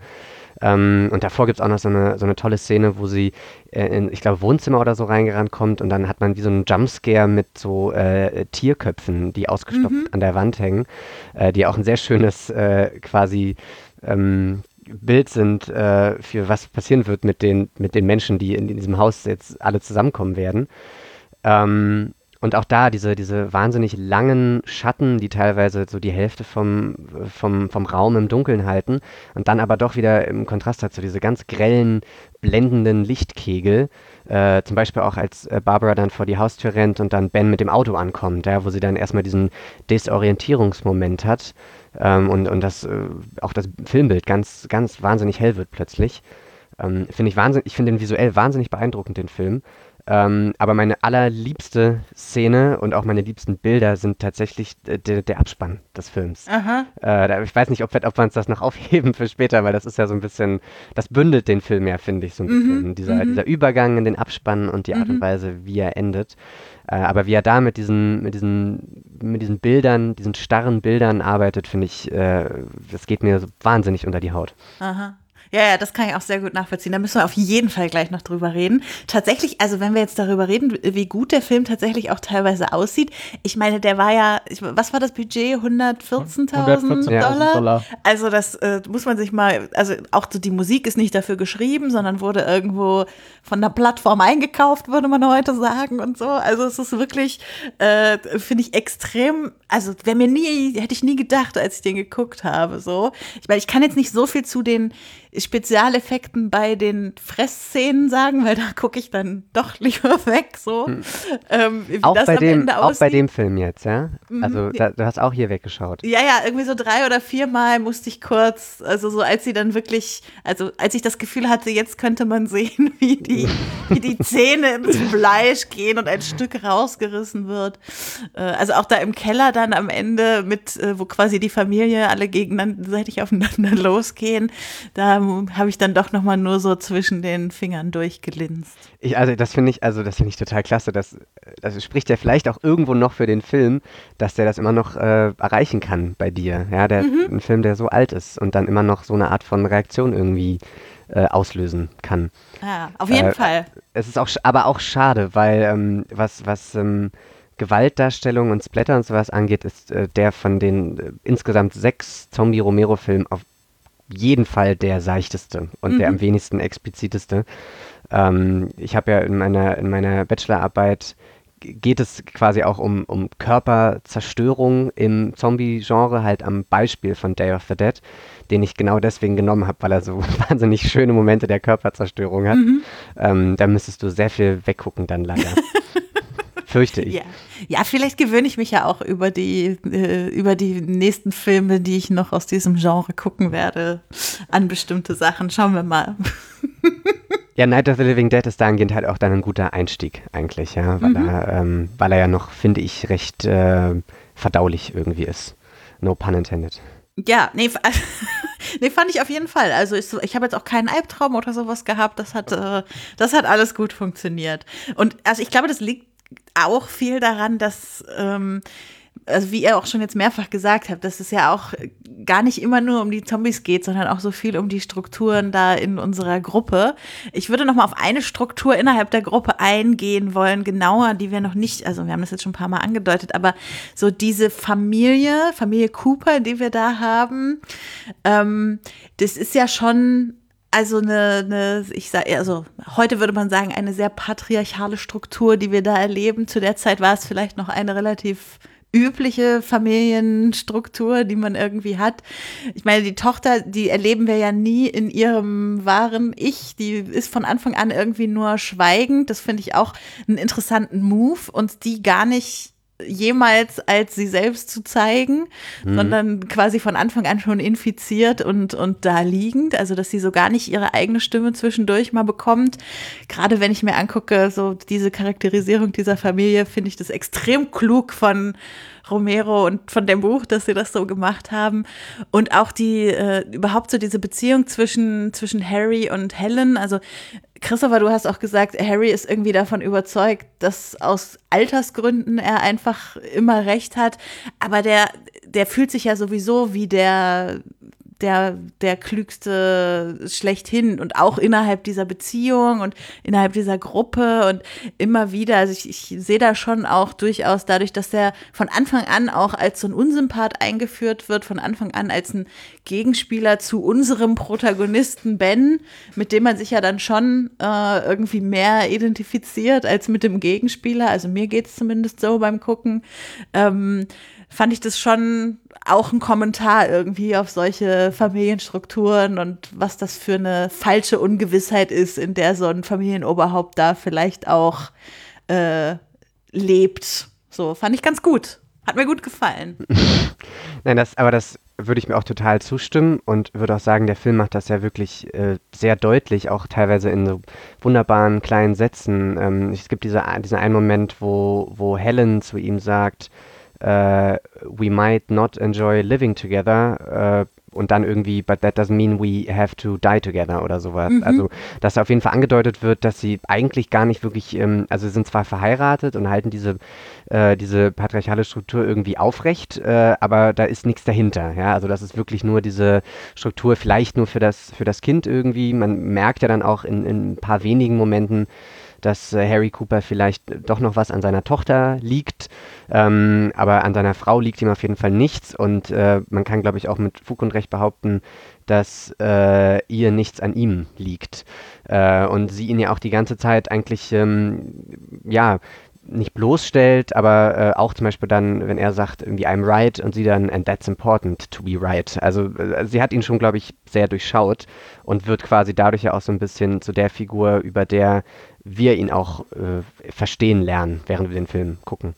Ähm, und davor gibt es auch noch so eine, so eine tolle Szene, wo sie äh, in, ich glaube, Wohnzimmer oder so reingerannt kommt und dann hat man wie so einen Jumpscare mit so äh, Tierköpfen, die ausgestopft mhm. an der Wand hängen, äh, die auch ein sehr schönes äh, quasi ähm, Bild sind äh, für was passieren wird mit den, mit den Menschen, die in, in diesem Haus jetzt alle zusammenkommen werden. Ähm, und auch da diese, diese wahnsinnig langen Schatten, die teilweise so die Hälfte vom, vom, vom Raum im Dunkeln halten und dann aber doch wieder im Kontrast dazu diese ganz grellen, blendenden Lichtkegel. Äh, zum Beispiel auch als äh, Barbara dann vor die Haustür rennt und dann Ben mit dem Auto ankommt, ja, wo sie dann erstmal diesen Desorientierungsmoment hat ähm, und, und das, äh, auch das Filmbild ganz, ganz wahnsinnig hell wird plötzlich. Ähm, finde ich ich finde den visuell wahnsinnig beeindruckend, den Film. Ähm, aber meine allerliebste Szene und auch meine liebsten Bilder sind tatsächlich der, der Abspann des Films. Aha. Äh, ich weiß nicht, ob, ob wir uns das noch [laughs] aufheben für später, weil das ist ja so ein bisschen, das bündelt den Film ja, finde ich, so ein mhm. bisschen. Dieser, mhm. dieser Übergang in den Abspann und die Art mhm. und Weise, wie er endet. Äh, aber wie er da mit diesen, mit diesen, mit diesen Bildern, diesen starren Bildern arbeitet, finde ich, äh, das geht mir so wahnsinnig unter die Haut. Aha. Ja, ja, das kann ich auch sehr gut nachvollziehen. Da müssen wir auf jeden Fall gleich noch drüber reden. Tatsächlich, also wenn wir jetzt darüber reden, wie gut der Film tatsächlich auch teilweise aussieht. Ich meine, der war ja, was war das Budget? 114.000 Dollar? Dollar? Also das äh, muss man sich mal, also auch so die Musik ist nicht dafür geschrieben, sondern wurde irgendwo von der Plattform eingekauft, würde man heute sagen und so. Also es ist wirklich, äh, finde ich extrem, also wäre mir nie, hätte ich nie gedacht, als ich den geguckt habe, so. Ich meine, ich kann jetzt nicht so viel zu den Spezialeffekten bei den Fressszenen sagen, weil da gucke ich dann doch [laughs] lieber weg, so. Hm. Ähm, auch, bei dem, auch bei dem Film jetzt, ja? Mhm. Also da, du hast auch hier weggeschaut. Ja, ja, irgendwie so drei oder viermal musste ich kurz, also so als sie dann wirklich, also als ich das Gefühl hatte, jetzt könnte man sehen, [laughs] wie die, wie die [laughs] Zähne ins Fleisch gehen und ein Stück rausgerissen wird. Äh, also auch da im Keller dann am Ende mit, äh, wo quasi die Familie alle gegenseitig aufeinander losgehen, da habe ich dann doch nochmal nur so zwischen den Fingern durchgelinst. Ich, also das finde ich, also das finde ich total klasse. Das, das spricht ja vielleicht auch irgendwo noch für den Film, dass der das immer noch äh, erreichen kann bei dir. Ja, der, mhm. ein Film, der so alt ist und dann immer noch so eine Art von Reaktion irgendwie äh, auslösen kann. Ja, auf jeden äh, Fall. Es ist auch, aber auch schade, weil ähm, was, was ähm, Gewaltdarstellung und Splatter und sowas angeht, ist äh, der von den äh, insgesamt sechs Zombie-Romero-Filmen auf jeden Fall der seichteste und mhm. der am wenigsten expliziteste. Ähm, ich habe ja in meiner, in meiner Bachelorarbeit geht es quasi auch um, um Körperzerstörung im Zombie-Genre, halt am Beispiel von Day of the Dead, den ich genau deswegen genommen habe, weil er so [laughs] wahnsinnig schöne Momente der Körperzerstörung hat. Mhm. Ähm, da müsstest du sehr viel weggucken dann leider. [laughs] Fürchte ich. Ja. ja, vielleicht gewöhne ich mich ja auch über die, äh, über die nächsten Filme, die ich noch aus diesem Genre gucken werde, an bestimmte Sachen. Schauen wir mal. [laughs] Ja, Night of the Living Dead ist dahingehend halt auch dann ein guter Einstieg eigentlich, ja, weil, mhm. er, ähm, weil er ja noch, finde ich, recht äh, verdaulich irgendwie ist. No pun intended. Ja, nee, [laughs] nee, fand ich auf jeden Fall. Also ich, ich habe jetzt auch keinen Albtraum oder sowas gehabt. Das hat, äh, das hat alles gut funktioniert. Und also ich glaube, das liegt auch viel daran, dass ähm, also wie ihr auch schon jetzt mehrfach gesagt habt, dass es ja auch gar nicht immer nur um die Zombies geht, sondern auch so viel um die Strukturen da in unserer Gruppe. Ich würde noch mal auf eine Struktur innerhalb der Gruppe eingehen wollen, genauer, die wir noch nicht, also wir haben das jetzt schon ein paar Mal angedeutet, aber so diese Familie, Familie Cooper, die wir da haben, ähm, das ist ja schon also eine, eine ich sage, also heute würde man sagen, eine sehr patriarchale Struktur, die wir da erleben. Zu der Zeit war es vielleicht noch eine relativ übliche Familienstruktur, die man irgendwie hat. Ich meine, die Tochter, die erleben wir ja nie in ihrem wahren Ich. Die ist von Anfang an irgendwie nur schweigend. Das finde ich auch einen interessanten Move und die gar nicht jemals als sie selbst zu zeigen, mhm. sondern quasi von Anfang an schon infiziert und, und da liegend. Also, dass sie so gar nicht ihre eigene Stimme zwischendurch mal bekommt. Gerade wenn ich mir angucke, so diese Charakterisierung dieser Familie, finde ich das extrem klug von Romero und von dem Buch, dass sie das so gemacht haben. Und auch die, äh, überhaupt so diese Beziehung zwischen, zwischen Harry und Helen. Also Christopher, du hast auch gesagt, Harry ist irgendwie davon überzeugt, dass aus Altersgründen er einfach immer recht hat. Aber der, der fühlt sich ja sowieso wie der, der, der klügste schlechthin und auch innerhalb dieser Beziehung und innerhalb dieser Gruppe und immer wieder. Also ich, ich sehe da schon auch durchaus dadurch, dass er von Anfang an auch als so ein Unsympath eingeführt wird, von Anfang an als ein Gegenspieler zu unserem Protagonisten Ben, mit dem man sich ja dann schon äh, irgendwie mehr identifiziert als mit dem Gegenspieler. Also mir geht es zumindest so beim Gucken. Ähm, fand ich das schon auch ein Kommentar irgendwie auf solche Familienstrukturen und was das für eine falsche Ungewissheit ist, in der so ein Familienoberhaupt da vielleicht auch äh, lebt. So, fand ich ganz gut. Hat mir gut gefallen. [laughs] Nein, das, aber das würde ich mir auch total zustimmen und würde auch sagen, der Film macht das ja wirklich äh, sehr deutlich, auch teilweise in so wunderbaren kleinen Sätzen. Ähm, es gibt diese, diesen einen Moment, wo, wo Helen zu ihm sagt, uh, we might not enjoy living together. Uh, und dann irgendwie, but that doesn't mean we have to die together oder sowas. Mhm. Also, dass auf jeden Fall angedeutet wird, dass sie eigentlich gar nicht wirklich, ähm, also sie sind zwar verheiratet und halten diese, äh, diese patriarchale Struktur irgendwie aufrecht, äh, aber da ist nichts dahinter. Ja, also das ist wirklich nur diese Struktur, vielleicht nur für das, für das Kind irgendwie. Man merkt ja dann auch in, in ein paar wenigen Momenten, dass äh, Harry Cooper vielleicht doch noch was an seiner Tochter liegt, ähm, aber an seiner Frau liegt ihm auf jeden Fall nichts und äh, man kann, glaube ich, auch mit Fug und Recht behaupten, dass äh, ihr nichts an ihm liegt. Äh, und sie ihn ja auch die ganze Zeit eigentlich, ähm, ja, nicht bloßstellt, aber äh, auch zum Beispiel dann, wenn er sagt, irgendwie I'm right und sie dann, and that's important to be right. Also äh, sie hat ihn schon, glaube ich, sehr durchschaut und wird quasi dadurch ja auch so ein bisschen zu der Figur, über der wir ihn auch äh, verstehen lernen, während wir den Film gucken.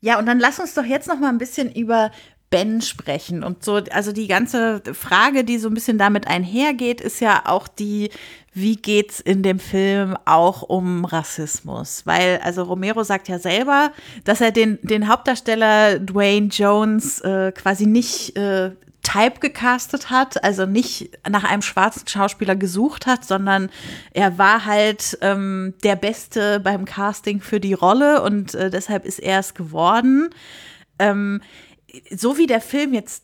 Ja, und dann lass uns doch jetzt noch mal ein bisschen über Ben sprechen und so. Also die ganze Frage, die so ein bisschen damit einhergeht, ist ja auch die, wie geht's in dem Film auch um Rassismus? Weil, also Romero sagt ja selber, dass er den, den Hauptdarsteller Dwayne Jones äh, quasi nicht äh, Type gecastet hat, also nicht nach einem schwarzen Schauspieler gesucht hat, sondern er war halt ähm, der Beste beim Casting für die Rolle und äh, deshalb ist er es geworden. Ähm, so wie der Film jetzt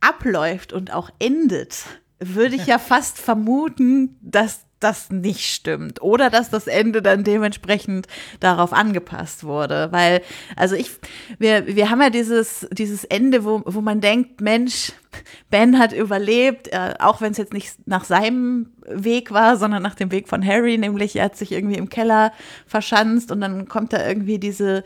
abläuft und auch endet, würde ich [laughs] ja fast vermuten, dass das nicht stimmt oder dass das Ende dann dementsprechend darauf angepasst wurde. Weil, also ich, wir, wir haben ja dieses, dieses Ende, wo, wo man denkt, Mensch, Ben hat überlebt, äh, auch wenn es jetzt nicht nach seinem Weg war, sondern nach dem Weg von Harry, nämlich er hat sich irgendwie im Keller verschanzt und dann kommt da irgendwie diese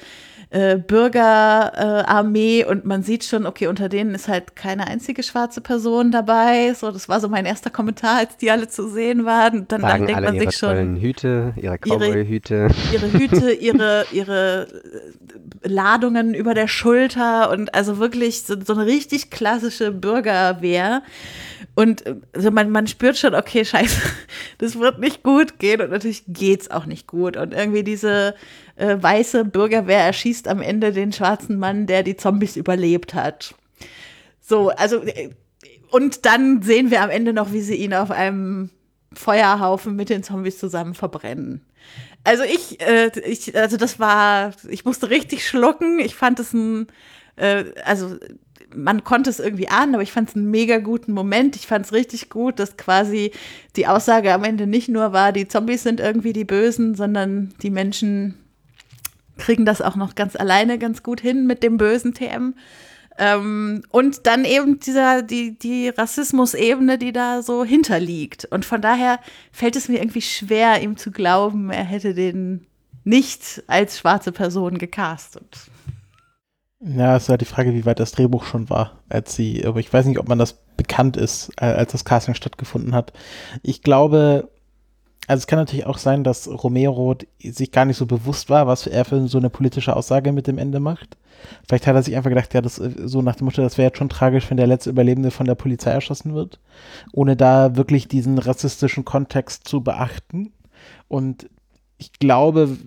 äh, Bürgerarmee äh, und man sieht schon, okay, unter denen ist halt keine einzige schwarze Person dabei. So, das war so mein erster Kommentar, als die alle zu sehen waren. Dann, dann denkt man sich schon. Hüte, ihre Cowboy-Hüte. Ihre, ihre Hüte, ihre, ihre äh, Ladungen über der Schulter und also wirklich so, so eine richtig klassische Bürgerwehr. Und also man, man spürt schon, okay, scheiße, [laughs] das wird nicht gut gehen und natürlich geht's auch nicht gut. Und irgendwie diese äh, weiße Bürgerwehr erschießt am Ende den schwarzen Mann, der die Zombies überlebt hat. So, also, äh, und dann sehen wir am Ende noch, wie sie ihn auf einem Feuerhaufen mit den Zombies zusammen verbrennen. Also ich, äh, ich, also das war, ich musste richtig schlucken. Ich fand es ein, äh, also man konnte es irgendwie ahnen, aber ich fand es einen mega guten Moment. Ich fand es richtig gut, dass quasi die Aussage am Ende nicht nur war, die Zombies sind irgendwie die Bösen, sondern die Menschen kriegen das auch noch ganz alleine ganz gut hin mit dem bösen TM. Ähm, und dann eben dieser, die, die Rassismus-Ebene, die da so hinterliegt. Und von daher fällt es mir irgendwie schwer, ihm zu glauben, er hätte den nicht als schwarze Person gecastet. Ja, es ist halt die Frage, wie weit das Drehbuch schon war, als sie, aber ich weiß nicht, ob man das bekannt ist, äh, als das Casting stattgefunden hat. Ich glaube, also es kann natürlich auch sein, dass Romero sich gar nicht so bewusst war, was er für so eine politische Aussage mit dem Ende macht. Vielleicht hat er sich einfach gedacht, ja, das so nach dem Motto, das wäre jetzt schon tragisch, wenn der letzte Überlebende von der Polizei erschossen wird, ohne da wirklich diesen rassistischen Kontext zu beachten. Und ich glaube,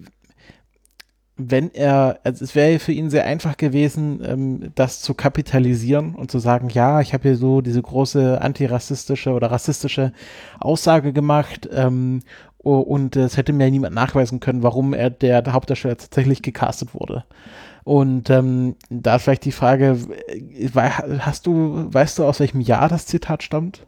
wenn er, also es wäre für ihn sehr einfach gewesen, ähm, das zu kapitalisieren und zu sagen, ja, ich habe hier so diese große antirassistische oder rassistische Aussage gemacht ähm, und es hätte mir niemand nachweisen können, warum er der, Hauptdarsteller tatsächlich gecastet wurde. Und ähm, da vielleicht die Frage, äh, hast du, weißt du, aus welchem Jahr das Zitat stammt?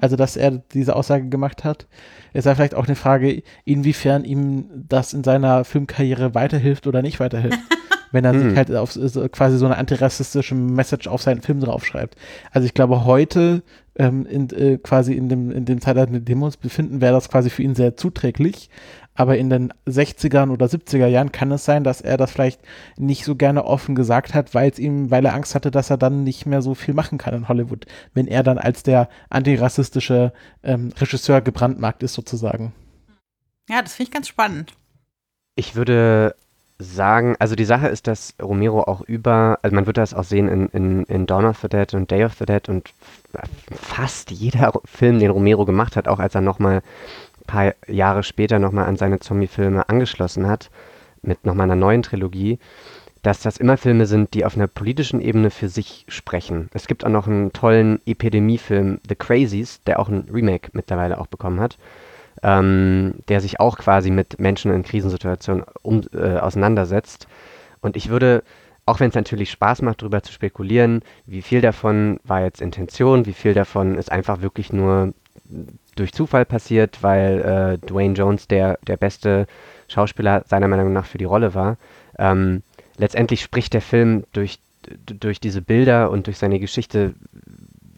Also, dass er diese Aussage gemacht hat. Es sei vielleicht auch eine Frage, inwiefern ihm das in seiner Filmkarriere weiterhilft oder nicht weiterhilft. [laughs] wenn er sich hm. halt auf so, quasi so eine antirassistische Message auf seinen Film draufschreibt. Also ich glaube, heute ähm, in, äh, quasi in dem, in dem Zeitalter, in dem wir uns befinden, wäre das quasi für ihn sehr zuträglich. Aber in den 60ern oder 70er Jahren kann es sein, dass er das vielleicht nicht so gerne offen gesagt hat, weil es ihm, weil er Angst hatte, dass er dann nicht mehr so viel machen kann in Hollywood, wenn er dann als der antirassistische ähm, Regisseur gebrandmarkt ist sozusagen. Ja, das finde ich ganz spannend. Ich würde sagen, also die Sache ist, dass Romero auch über, also man wird das auch sehen in, in, in Dawn of the Dead und Day of the Dead und fast jeder Film, den Romero gemacht hat, auch als er nochmal paar Jahre später nochmal an seine Zombie-Filme angeschlossen hat, mit nochmal einer neuen Trilogie, dass das immer Filme sind, die auf einer politischen Ebene für sich sprechen. Es gibt auch noch einen tollen Epidemie-Film, The Crazies, der auch ein Remake mittlerweile auch bekommen hat, ähm, der sich auch quasi mit Menschen in Krisensituationen um, äh, auseinandersetzt. Und ich würde, auch wenn es natürlich Spaß macht, darüber zu spekulieren, wie viel davon war jetzt Intention, wie viel davon ist einfach wirklich nur durch Zufall passiert, weil äh, Dwayne Jones der, der beste Schauspieler seiner Meinung nach für die Rolle war. Ähm, letztendlich spricht der Film durch, durch diese Bilder und durch seine Geschichte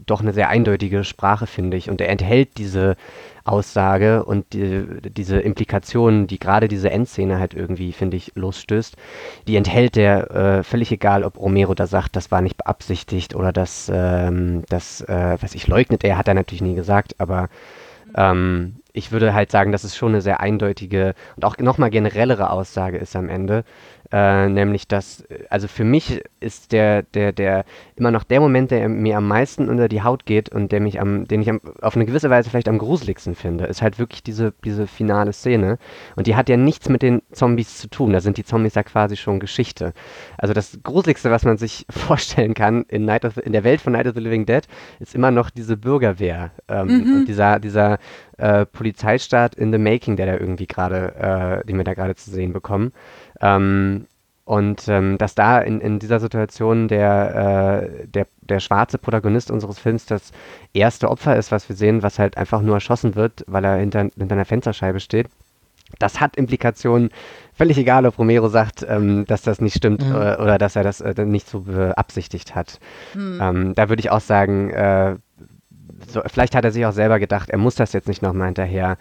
doch eine sehr eindeutige Sprache, finde ich. Und er enthält diese Aussage und die, diese Implikationen, die gerade diese Endszene halt irgendwie, finde ich, losstößt, die enthält der äh, völlig egal, ob Romero da sagt, das war nicht beabsichtigt oder das, ähm, das äh, was ich leugnet, er hat er natürlich nie gesagt, aber ähm, ich würde halt sagen, dass es schon eine sehr eindeutige und auch nochmal generellere Aussage ist am Ende, äh, nämlich dass, also für mich ist der, der, der immer noch der Moment, der mir am meisten unter die Haut geht und der mich am, den ich am, auf eine gewisse Weise vielleicht am gruseligsten finde, ist halt wirklich diese, diese finale Szene. Und die hat ja nichts mit den Zombies zu tun. Da sind die Zombies ja quasi schon Geschichte. Also das Gruseligste, was man sich [laughs] vorstellen kann in, Night of, in der Welt von Night of the Living Dead, ist immer noch diese Bürgerwehr ähm, mhm. und dieser, dieser äh, Polizeistaat in the making, der da irgendwie gerade, äh, den wir da gerade zu sehen bekommen. Ähm, und ähm, dass da in, in dieser Situation der, äh, der, der schwarze Protagonist unseres Films das erste Opfer ist, was wir sehen, was halt einfach nur erschossen wird, weil er hinter, hinter einer Fensterscheibe steht. Das hat Implikationen, völlig egal, ob Romero sagt, ähm, dass das nicht stimmt mhm. oder, oder, dass er das äh, nicht so beabsichtigt hat. Mhm. Ähm, da würde ich auch sagen, äh, so, vielleicht hat er sich auch selber gedacht, er muss das jetzt nicht nochmal hinterher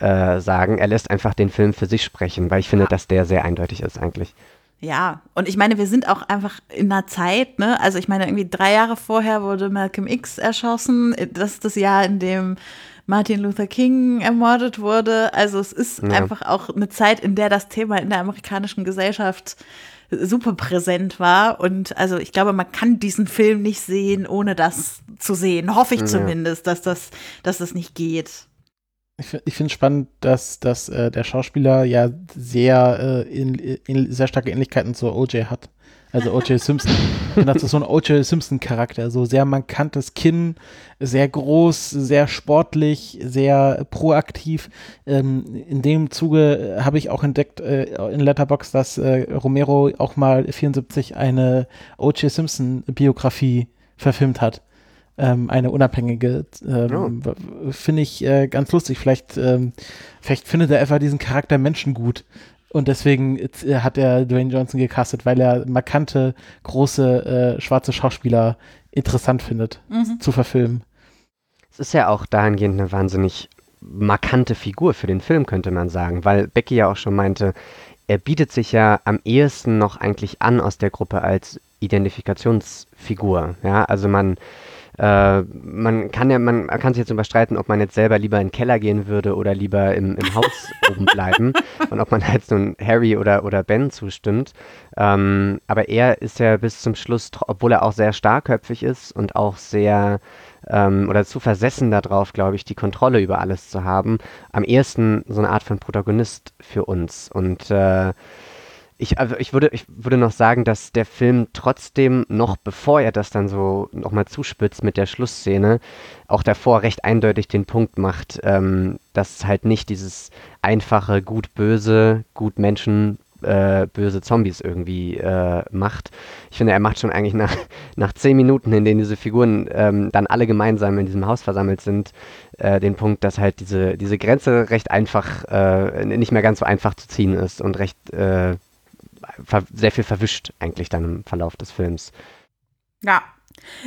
äh, sagen. Er lässt einfach den Film für sich sprechen, weil ich finde, dass der sehr eindeutig ist eigentlich. Ja, und ich meine, wir sind auch einfach in einer Zeit, ne? Also ich meine, irgendwie drei Jahre vorher wurde Malcolm X erschossen. Das ist das Jahr, in dem Martin Luther King ermordet wurde. Also es ist ja. einfach auch eine Zeit, in der das Thema in der amerikanischen Gesellschaft super präsent war. Und also ich glaube, man kann diesen Film nicht sehen, ohne das zu sehen. Hoffe ich ja. zumindest, dass das, dass das nicht geht. Ich, ich finde es spannend, dass, dass äh, der Schauspieler ja sehr, äh, in, in, sehr starke Ähnlichkeiten zur OJ hat. Also O.J. [laughs] Simpson. das ist so ein O.J. Simpson-Charakter. So sehr markantes Kinn, sehr groß, sehr sportlich, sehr proaktiv. Ähm, in dem Zuge habe ich auch entdeckt äh, in Letterbox, dass äh, Romero auch mal 74 eine O.J. Simpson-Biografie verfilmt hat. Ähm, eine unabhängige. Ähm, oh. Finde ich äh, ganz lustig. Vielleicht, ähm, vielleicht findet er einfach diesen Charakter Menschen gut und deswegen äh, hat er Dwayne Johnson gecastet, weil er markante, große, äh, schwarze Schauspieler interessant findet mhm. zu verfilmen. Es ist ja auch dahingehend eine wahnsinnig markante Figur für den Film, könnte man sagen, weil Becky ja auch schon meinte, er bietet sich ja am ehesten noch eigentlich an aus der Gruppe als Identifikationsfigur. Ja, also man äh, man kann ja, man kann sich jetzt überstreiten, ob man jetzt selber lieber in den Keller gehen würde oder lieber im, im Haus [laughs] oben bleiben und ob man halt nun Harry oder, oder Ben zustimmt. Ähm, aber er ist ja bis zum Schluss, obwohl er auch sehr starkköpfig ist und auch sehr ähm, oder zu versessen darauf, glaube ich, die Kontrolle über alles zu haben, am ehesten so eine Art von Protagonist für uns. Und äh, ich, also ich, würde, ich würde noch sagen, dass der Film trotzdem noch, bevor er das dann so nochmal zuspitzt mit der Schlussszene, auch davor recht eindeutig den Punkt macht, ähm, dass halt nicht dieses einfache Gut-Böse, Gut-Menschen, äh, böse Zombies irgendwie äh, macht. Ich finde, er macht schon eigentlich nach, [laughs] nach zehn Minuten, in denen diese Figuren ähm, dann alle gemeinsam in diesem Haus versammelt sind, äh, den Punkt, dass halt diese, diese Grenze recht einfach, äh, nicht mehr ganz so einfach zu ziehen ist und recht äh, sehr viel verwischt eigentlich dann im Verlauf des Films. Ja,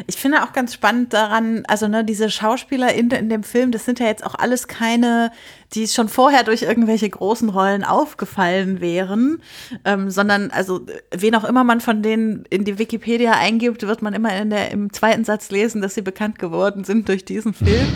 ich finde auch ganz spannend daran, also ne, diese Schauspieler in, in dem Film, das sind ja jetzt auch alles keine die schon vorher durch irgendwelche großen Rollen aufgefallen wären, ähm, sondern also wen auch immer man von denen in die Wikipedia eingibt, wird man immer in der, im zweiten Satz lesen, dass sie bekannt geworden sind durch diesen Film.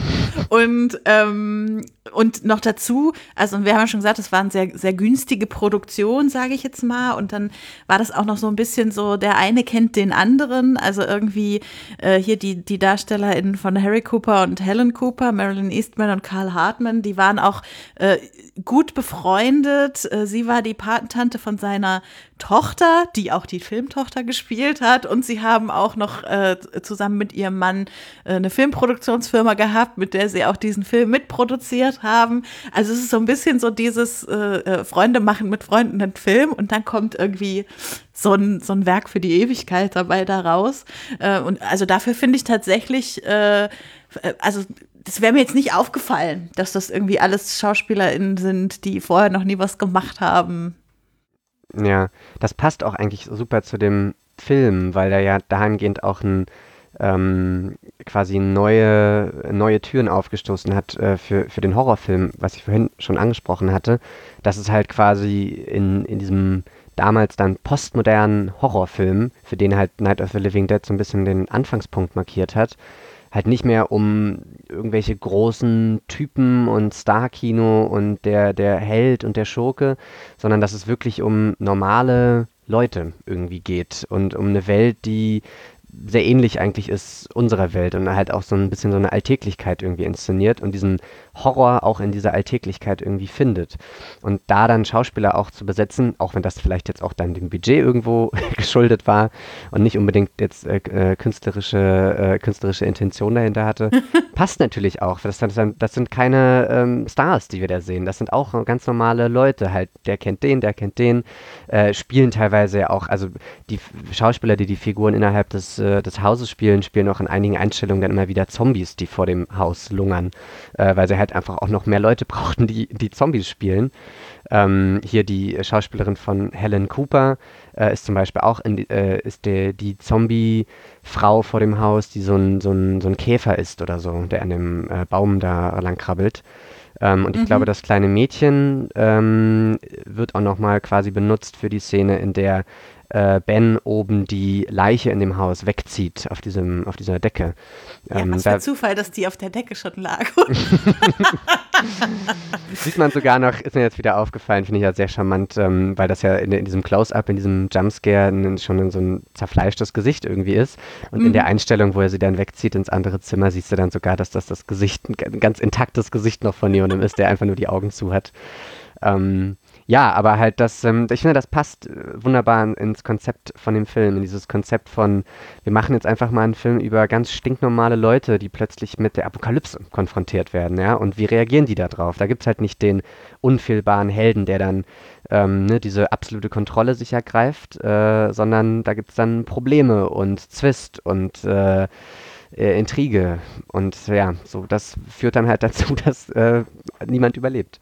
und, ähm, und noch dazu, also wir haben ja schon gesagt, es war eine sehr, sehr günstige Produktion, sage ich jetzt mal. Und dann war das auch noch so ein bisschen so, der eine kennt den anderen. Also irgendwie äh, hier die, die DarstellerInnen von Harry Cooper und Helen Cooper, Marilyn Eastman und Carl Hartman, die waren auch äh, gut befreundet. Äh, sie war die Patentante von seiner Tochter, die auch die Filmtochter gespielt hat. Und sie haben auch noch äh, zusammen mit ihrem Mann äh, eine Filmproduktionsfirma gehabt, mit der sie auch diesen Film mitproduziert haben. Also es ist so ein bisschen so dieses äh, äh Freunde machen mit Freunden einen Film und dann kommt irgendwie so ein, so ein Werk für die Ewigkeit dabei daraus. Äh, und also dafür finde ich tatsächlich, äh, also das wäre mir jetzt nicht aufgefallen, dass das irgendwie alles SchauspielerInnen sind, die vorher noch nie was gemacht haben. Ja, das passt auch eigentlich super zu dem Film, weil er ja dahingehend auch ein, ähm, quasi neue, neue Türen aufgestoßen hat äh, für, für den Horrorfilm, was ich vorhin schon angesprochen hatte, dass es halt quasi in, in diesem damals dann postmodernen Horrorfilm, für den halt Night of the Living Dead so ein bisschen den Anfangspunkt markiert hat, halt nicht mehr um irgendwelche großen Typen und Star-Kino und der, der Held und der Schurke, sondern dass es wirklich um normale Leute irgendwie geht und um eine Welt, die sehr ähnlich eigentlich ist unserer Welt und halt auch so ein bisschen so eine Alltäglichkeit irgendwie inszeniert und diesen Horror auch in dieser Alltäglichkeit irgendwie findet. Und da dann Schauspieler auch zu besetzen, auch wenn das vielleicht jetzt auch dann dem Budget irgendwo [laughs] geschuldet war und nicht unbedingt jetzt äh, äh, künstlerische, äh, künstlerische Intention dahinter hatte, [laughs] passt natürlich auch. Das, das, sind keine ähm, Stars, die wir da sehen. Das sind auch ganz normale Leute. Halt, der kennt den, der kennt den, äh, spielen teilweise ja auch, also die Schauspieler, die die Figuren innerhalb des, äh, des Hauses spielen, spielen auch in einigen Einstellungen dann immer wieder Zombies, die vor dem Haus lungern, äh, weil sie halt einfach auch noch mehr Leute [laughs] brauchten, die, die Zombies spielen. Ähm, hier die Schauspielerin von Helen Cooper äh, ist zum Beispiel auch in, äh, ist der, die Zombie-Frau vor dem Haus, die so ein, so, ein, so ein Käfer ist oder so, der an dem äh, Baum da lang krabbelt. Ähm, und ich mhm. glaube, das kleine Mädchen ähm, wird auch nochmal quasi benutzt für die Szene, in der äh, Ben oben die Leiche in dem Haus wegzieht auf, diesem, auf dieser Decke. Ja, ähm, was für Zufall, dass die auf der Decke schon lag. [laughs] [laughs] Sieht man sogar noch, ist mir jetzt wieder aufgefallen, finde ich ja sehr charmant, ähm, weil das ja in, in diesem Close-Up, in diesem Jumpscare schon so ein zerfleischtes Gesicht irgendwie ist. Und mhm. in der Einstellung, wo er sie dann wegzieht ins andere Zimmer, siehst du dann sogar, dass das das Gesicht, ein ganz intaktes Gesicht noch von jemandem ist, der einfach nur die Augen zu hat. Ähm, Ja, aber halt das, ähm, ich finde, das passt äh, wunderbar ins Konzept von dem Film, in dieses Konzept von, wir machen jetzt einfach mal einen Film über ganz stinknormale Leute, die plötzlich mit der Apokalypse konfrontiert werden, ja, und wie reagieren die da drauf? Da gibt es halt nicht den unfehlbaren Helden, der dann ähm, ne, diese absolute Kontrolle sich ergreift, äh, sondern da gibt es dann Probleme und Zwist und äh, äh, Intrige und ja, so, das führt dann halt [laughs] dazu, dass äh, niemand überlebt.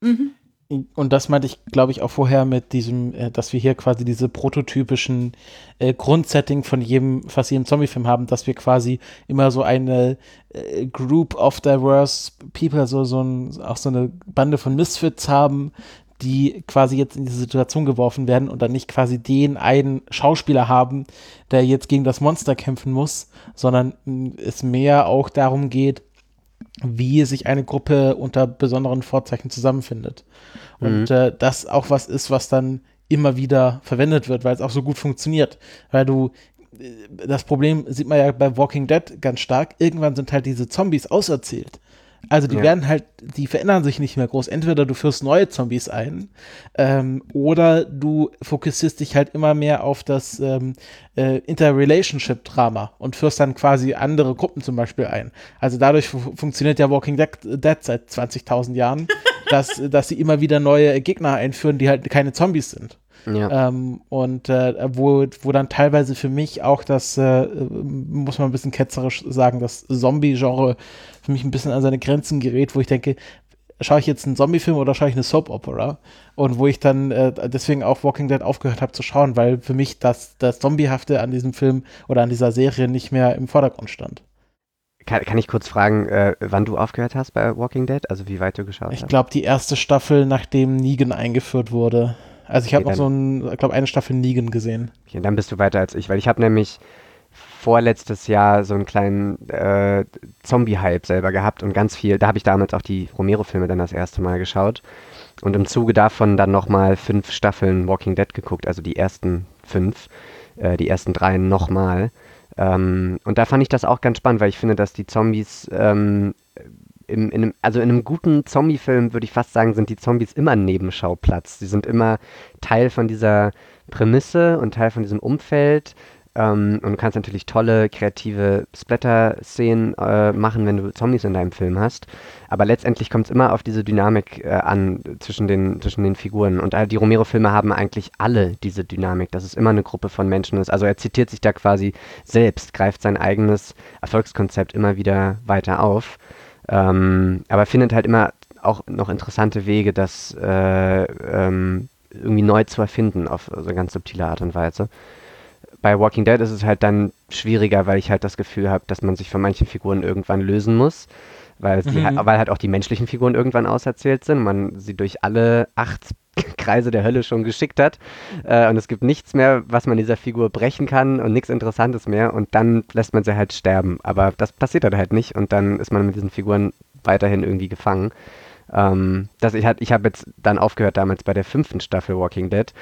Mhm. Und das meinte ich, glaube ich, auch vorher mit diesem, äh, dass wir hier quasi diese prototypischen äh, Grundsetting von jedem, fast jedem Zombie-Film haben, dass wir quasi immer so eine äh, Group of diverse people, so, so ein, auch so eine Bande von Misfits haben, die quasi jetzt in diese Situation geworfen werden und dann nicht quasi den einen Schauspieler haben, der jetzt gegen das Monster kämpfen muss, sondern mm, es mehr auch darum geht, wie sich eine Gruppe unter besonderen Vorzeichen zusammenfindet. Und mhm. äh, das auch was ist, was dann immer wieder verwendet wird, weil es auch so gut funktioniert. Weil du, äh, das Problem sieht man ja bei Walking Dead ganz stark, irgendwann sind halt diese Zombies auserzählt. Also die ja. werden halt, die verändern sich nicht mehr groß. Entweder du führst neue Zombies ein ähm, oder du fokussierst dich halt immer mehr auf das ähm, äh, Interrelationship-Drama und führst dann quasi andere Gruppen zum Beispiel ein. Also dadurch funktioniert ja Walking Dead, Dead seit 20.000 Jahren, [laughs] dass, dass sie immer wieder neue Gegner einführen, die halt keine Zombies sind. Ja. Ähm, und äh, wo, wo dann teilweise für mich auch das, äh, muss man ein bisschen ketzerisch sagen, das Zombie-Genre für mich ein bisschen an seine Grenzen gerät, wo ich denke, schaue ich jetzt einen Zombie-Film oder schaue ich eine Soap-Opera? Und wo ich dann äh, deswegen auch Walking Dead aufgehört habe zu schauen, weil für mich das, das Zombiehafte an diesem Film oder an dieser Serie nicht mehr im Vordergrund stand. Kann, kann ich kurz fragen, äh, wann du aufgehört hast bei Walking Dead? Also wie weit du geschaut ich hast? Ich glaube, die erste Staffel, nachdem Negan eingeführt wurde. Also ich habe okay, noch so ein, ich glaube, eine Staffel Negan gesehen. Okay, dann bist du weiter als ich, weil ich habe nämlich vorletztes Jahr so einen kleinen äh, Zombie-Hype selber gehabt und ganz viel, da habe ich damals auch die Romero-Filme dann das erste Mal geschaut und im Zuge davon dann nochmal fünf Staffeln Walking Dead geguckt, also die ersten fünf, äh, die ersten drei nochmal. Ähm, und da fand ich das auch ganz spannend, weil ich finde, dass die Zombies ähm, im, in einem, also in einem guten Zombie-Film würde ich fast sagen, sind die Zombies immer ein Nebenschauplatz. Sie sind immer Teil von dieser Prämisse und Teil von diesem Umfeld. Ähm, und du kannst natürlich tolle, kreative Splatter-Szenen äh, machen, wenn du Zombies in deinem Film hast. Aber letztendlich kommt es immer auf diese Dynamik äh, an zwischen den, zwischen den Figuren. Und äh, die Romero-Filme haben eigentlich alle diese Dynamik, dass es immer eine Gruppe von Menschen ist. Also er zitiert sich da quasi selbst, greift sein eigenes Erfolgskonzept immer wieder weiter auf. Ähm, aber findet halt immer auch noch interessante Wege, das äh, ähm, irgendwie neu zu erfinden auf so ganz subtile Art und Weise. Bei Walking Dead ist es halt dann schwieriger, weil ich halt das Gefühl habe, dass man sich von manchen Figuren irgendwann lösen muss, weil, mhm. die, weil halt auch die menschlichen Figuren irgendwann auserzählt sind, man sie durch alle acht [laughs] Kreise der Hölle schon geschickt hat äh, und es gibt nichts mehr, was man dieser Figur brechen kann und nichts Interessantes mehr und dann lässt man sie halt sterben. Aber das passiert dann halt nicht und dann ist man mit diesen Figuren weiterhin irgendwie gefangen. Ähm, das, ich ich habe jetzt dann aufgehört damals bei der fünften Staffel Walking Dead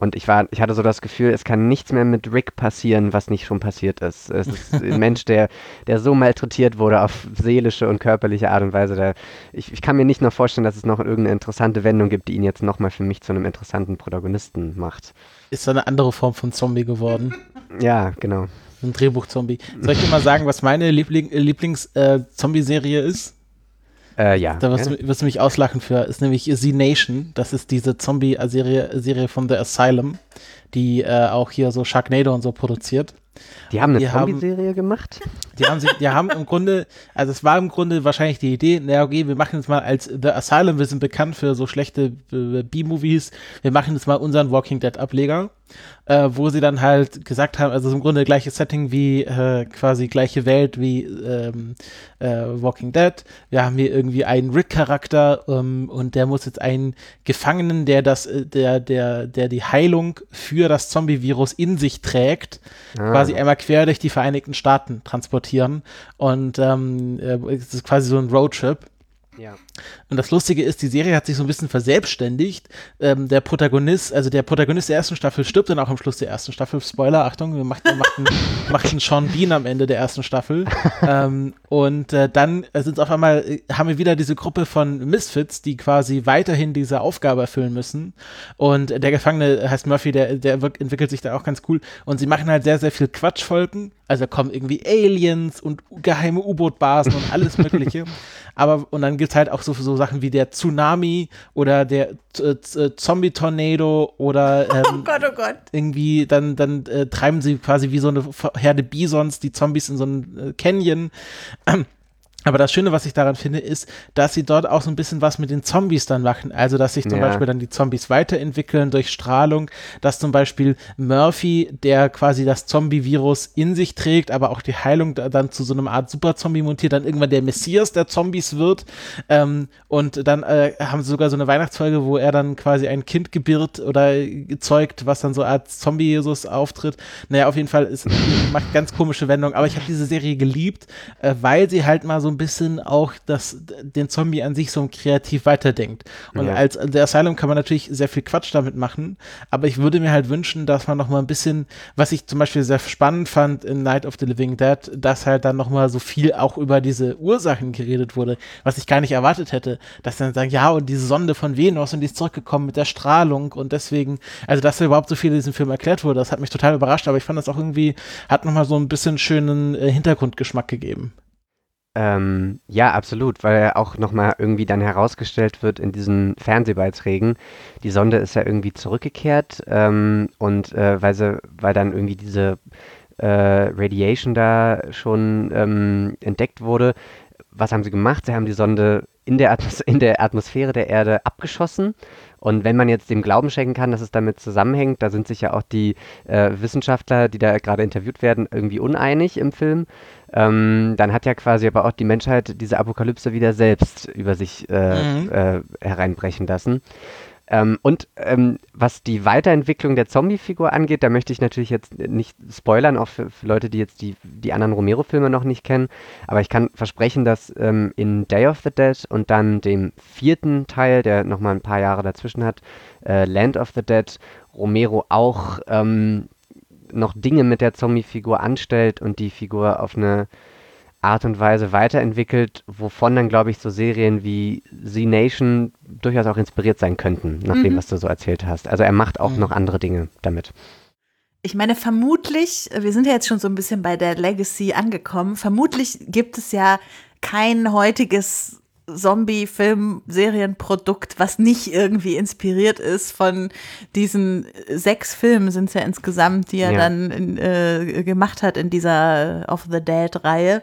und ich war, ich hatte so das Gefühl, es kann nichts mehr mit Rick passieren, was nicht schon passiert ist. Es ist ein [laughs] Mensch, der, der so malträtiert wurde auf seelische und körperliche Art und Weise. Der, ich, ich kann mir nicht noch vorstellen, dass es noch irgendeine interessante Wendung gibt, die ihn jetzt nochmal für mich zu einem interessanten Protagonisten macht. Ist eine andere Form von Zombie geworden. [laughs] Ja, genau. Ein Drehbuch-Zombie. Soll ich dir mal sagen, was meine Liebling, Lieblings-Zombie-Serie äh, ist? Äh, ja. Da wirst, du, wirst du mich auslachen für, ist nämlich Z Nation. Das ist diese Zombie-Serie Serie von The Asylum, die äh, auch hier so Sharknado und so produziert. Die haben eine Zombie-Serie gemacht? Die haben, sie, die haben im Grunde, also es war im Grunde wahrscheinlich die Idee, naja, okay, wir machen jetzt mal als The Asylum, wir sind bekannt für so schlechte äh, B-Movies, wir machen jetzt mal unseren Walking Dead-Ableger äh, wo sie dann halt gesagt haben, also im Grunde gleiches Setting wie äh, quasi gleiche Welt wie ähm, äh, Walking Dead. Wir haben hier irgendwie einen Rick-Charakter ähm, und der muss jetzt einen Gefangenen, der das, äh, der, der, der die Heilung für das Zombie-Virus in sich trägt, ah. quasi einmal quer durch die Vereinigten Staaten transportieren. Und ähm, äh, es ist quasi so ein Roadtrip. Ja. Und das Lustige ist, die Serie hat sich so ein bisschen verselbstständigt. Ähm, der Protagonist, also der Protagonist der ersten Staffel stirbt dann auch am Schluss der ersten Staffel. Spoiler, Achtung, wir macht, macht, einen, macht einen Sean Bean am Ende der ersten Staffel. [laughs] ähm, und äh, dann sind auf einmal, äh, haben wir wieder diese Gruppe von Misfits, die quasi weiterhin diese Aufgabe erfüllen müssen. Und der Gefangene heißt Murphy, der, der entwickelt sich da auch ganz cool. Und sie machen halt sehr, sehr viel Quatschfolgen. Also kommen irgendwie Aliens und geheime U-Boot-Basen und alles Mögliche. [laughs] Aber, und dann gibt es halt auch so, so Sachen wie der Tsunami oder der äh, äh, Zombie-Tornado oder [laughs] oh ähm, oh Gott, oh Gott. irgendwie, dann, dann äh, treiben sie quasi wie so eine Herde Bisons die Zombies in so einen äh, Canyon. Aber das Schöne, was ich daran finde, ist, dass sie dort auch so ein bisschen was mit den Zombies dann machen. Also, dass sich zum ja. Beispiel dann die Zombies weiterentwickeln durch Strahlung, dass zum Beispiel Murphy, der quasi das Zombie-Virus in sich trägt, aber auch die Heilung dann zu so einer Art Super-Zombie montiert, dann irgendwann der Messias der Zombies wird. Ähm, und dann äh, haben sie sogar so eine Weihnachtsfolge, wo er dann quasi ein Kind gebiert oder gezeugt, was dann so als Zombie-Jesus auftritt. Naja, auf jeden Fall, es macht ganz komische Wendungen. Aber ich habe diese Serie geliebt, äh, weil sie halt mal so ein bisschen auch das, den Zombie an sich so kreativ weiterdenkt. Und ja. als der Asylum kann man natürlich sehr viel Quatsch damit machen, aber ich würde mir halt wünschen, dass man noch mal ein bisschen, was ich zum Beispiel sehr spannend fand in Night of the Living Dead, dass halt dann noch mal so viel auch über diese Ursachen geredet wurde, was ich gar nicht erwartet hätte, dass dann sagen, ja, und diese Sonde von Venus und die ist zurückgekommen mit der Strahlung und deswegen, also dass da überhaupt so viel in diesem Film erklärt wurde, das hat mich total überrascht, aber ich fand das auch irgendwie, hat noch mal so ein bisschen schönen äh, Hintergrundgeschmack gegeben. Ähm, ja, absolut, weil er auch nochmal irgendwie dann herausgestellt wird in diesen Fernsehbeiträgen. Die Sonde ist ja irgendwie zurückgekehrt ähm, und äh, weil, sie, weil dann irgendwie diese äh, Radiation da schon ähm, entdeckt wurde. Was haben sie gemacht? Sie haben die Sonde in der, Atmos in der Atmosphäre der Erde abgeschossen. Und wenn man jetzt dem Glauben schenken kann, dass es damit zusammenhängt, da sind sich ja auch die äh, Wissenschaftler, die da gerade interviewt werden, irgendwie uneinig im Film ähm, dann hat ja quasi aber auch die Menschheit diese Apokalypse wieder selbst über sich äh, mhm. äh, hereinbrechen lassen. Ähm, und ähm, was die Weiterentwicklung der Zombie-Figur angeht, da möchte ich natürlich jetzt nicht spoilern, auch für, für Leute, die jetzt die, die anderen Romero-Filme noch nicht kennen. Aber ich kann versprechen, dass ähm, in Day of the Dead und dann dem vierten Teil, der nochmal ein paar Jahre dazwischen hat, äh, Land of the Dead, Romero auch ähm, noch Dinge mit der Zombie-Figur anstellt und die Figur auf eine Art und Weise weiterentwickelt, wovon dann, glaube ich, so Serien wie Z Nation durchaus auch inspiriert sein könnten, nach mhm. dem, was du so erzählt hast. Also er macht auch mhm. noch andere Dinge damit. Ich meine, vermutlich, wir sind ja jetzt schon so ein bisschen bei der Legacy angekommen, vermutlich gibt es ja kein heutiges Zombie-Film-Serienprodukt, was nicht irgendwie inspiriert ist von diesen sechs Filmen sind es ja insgesamt, die er ja. dann in, äh, gemacht hat in dieser Of the Dead-Reihe.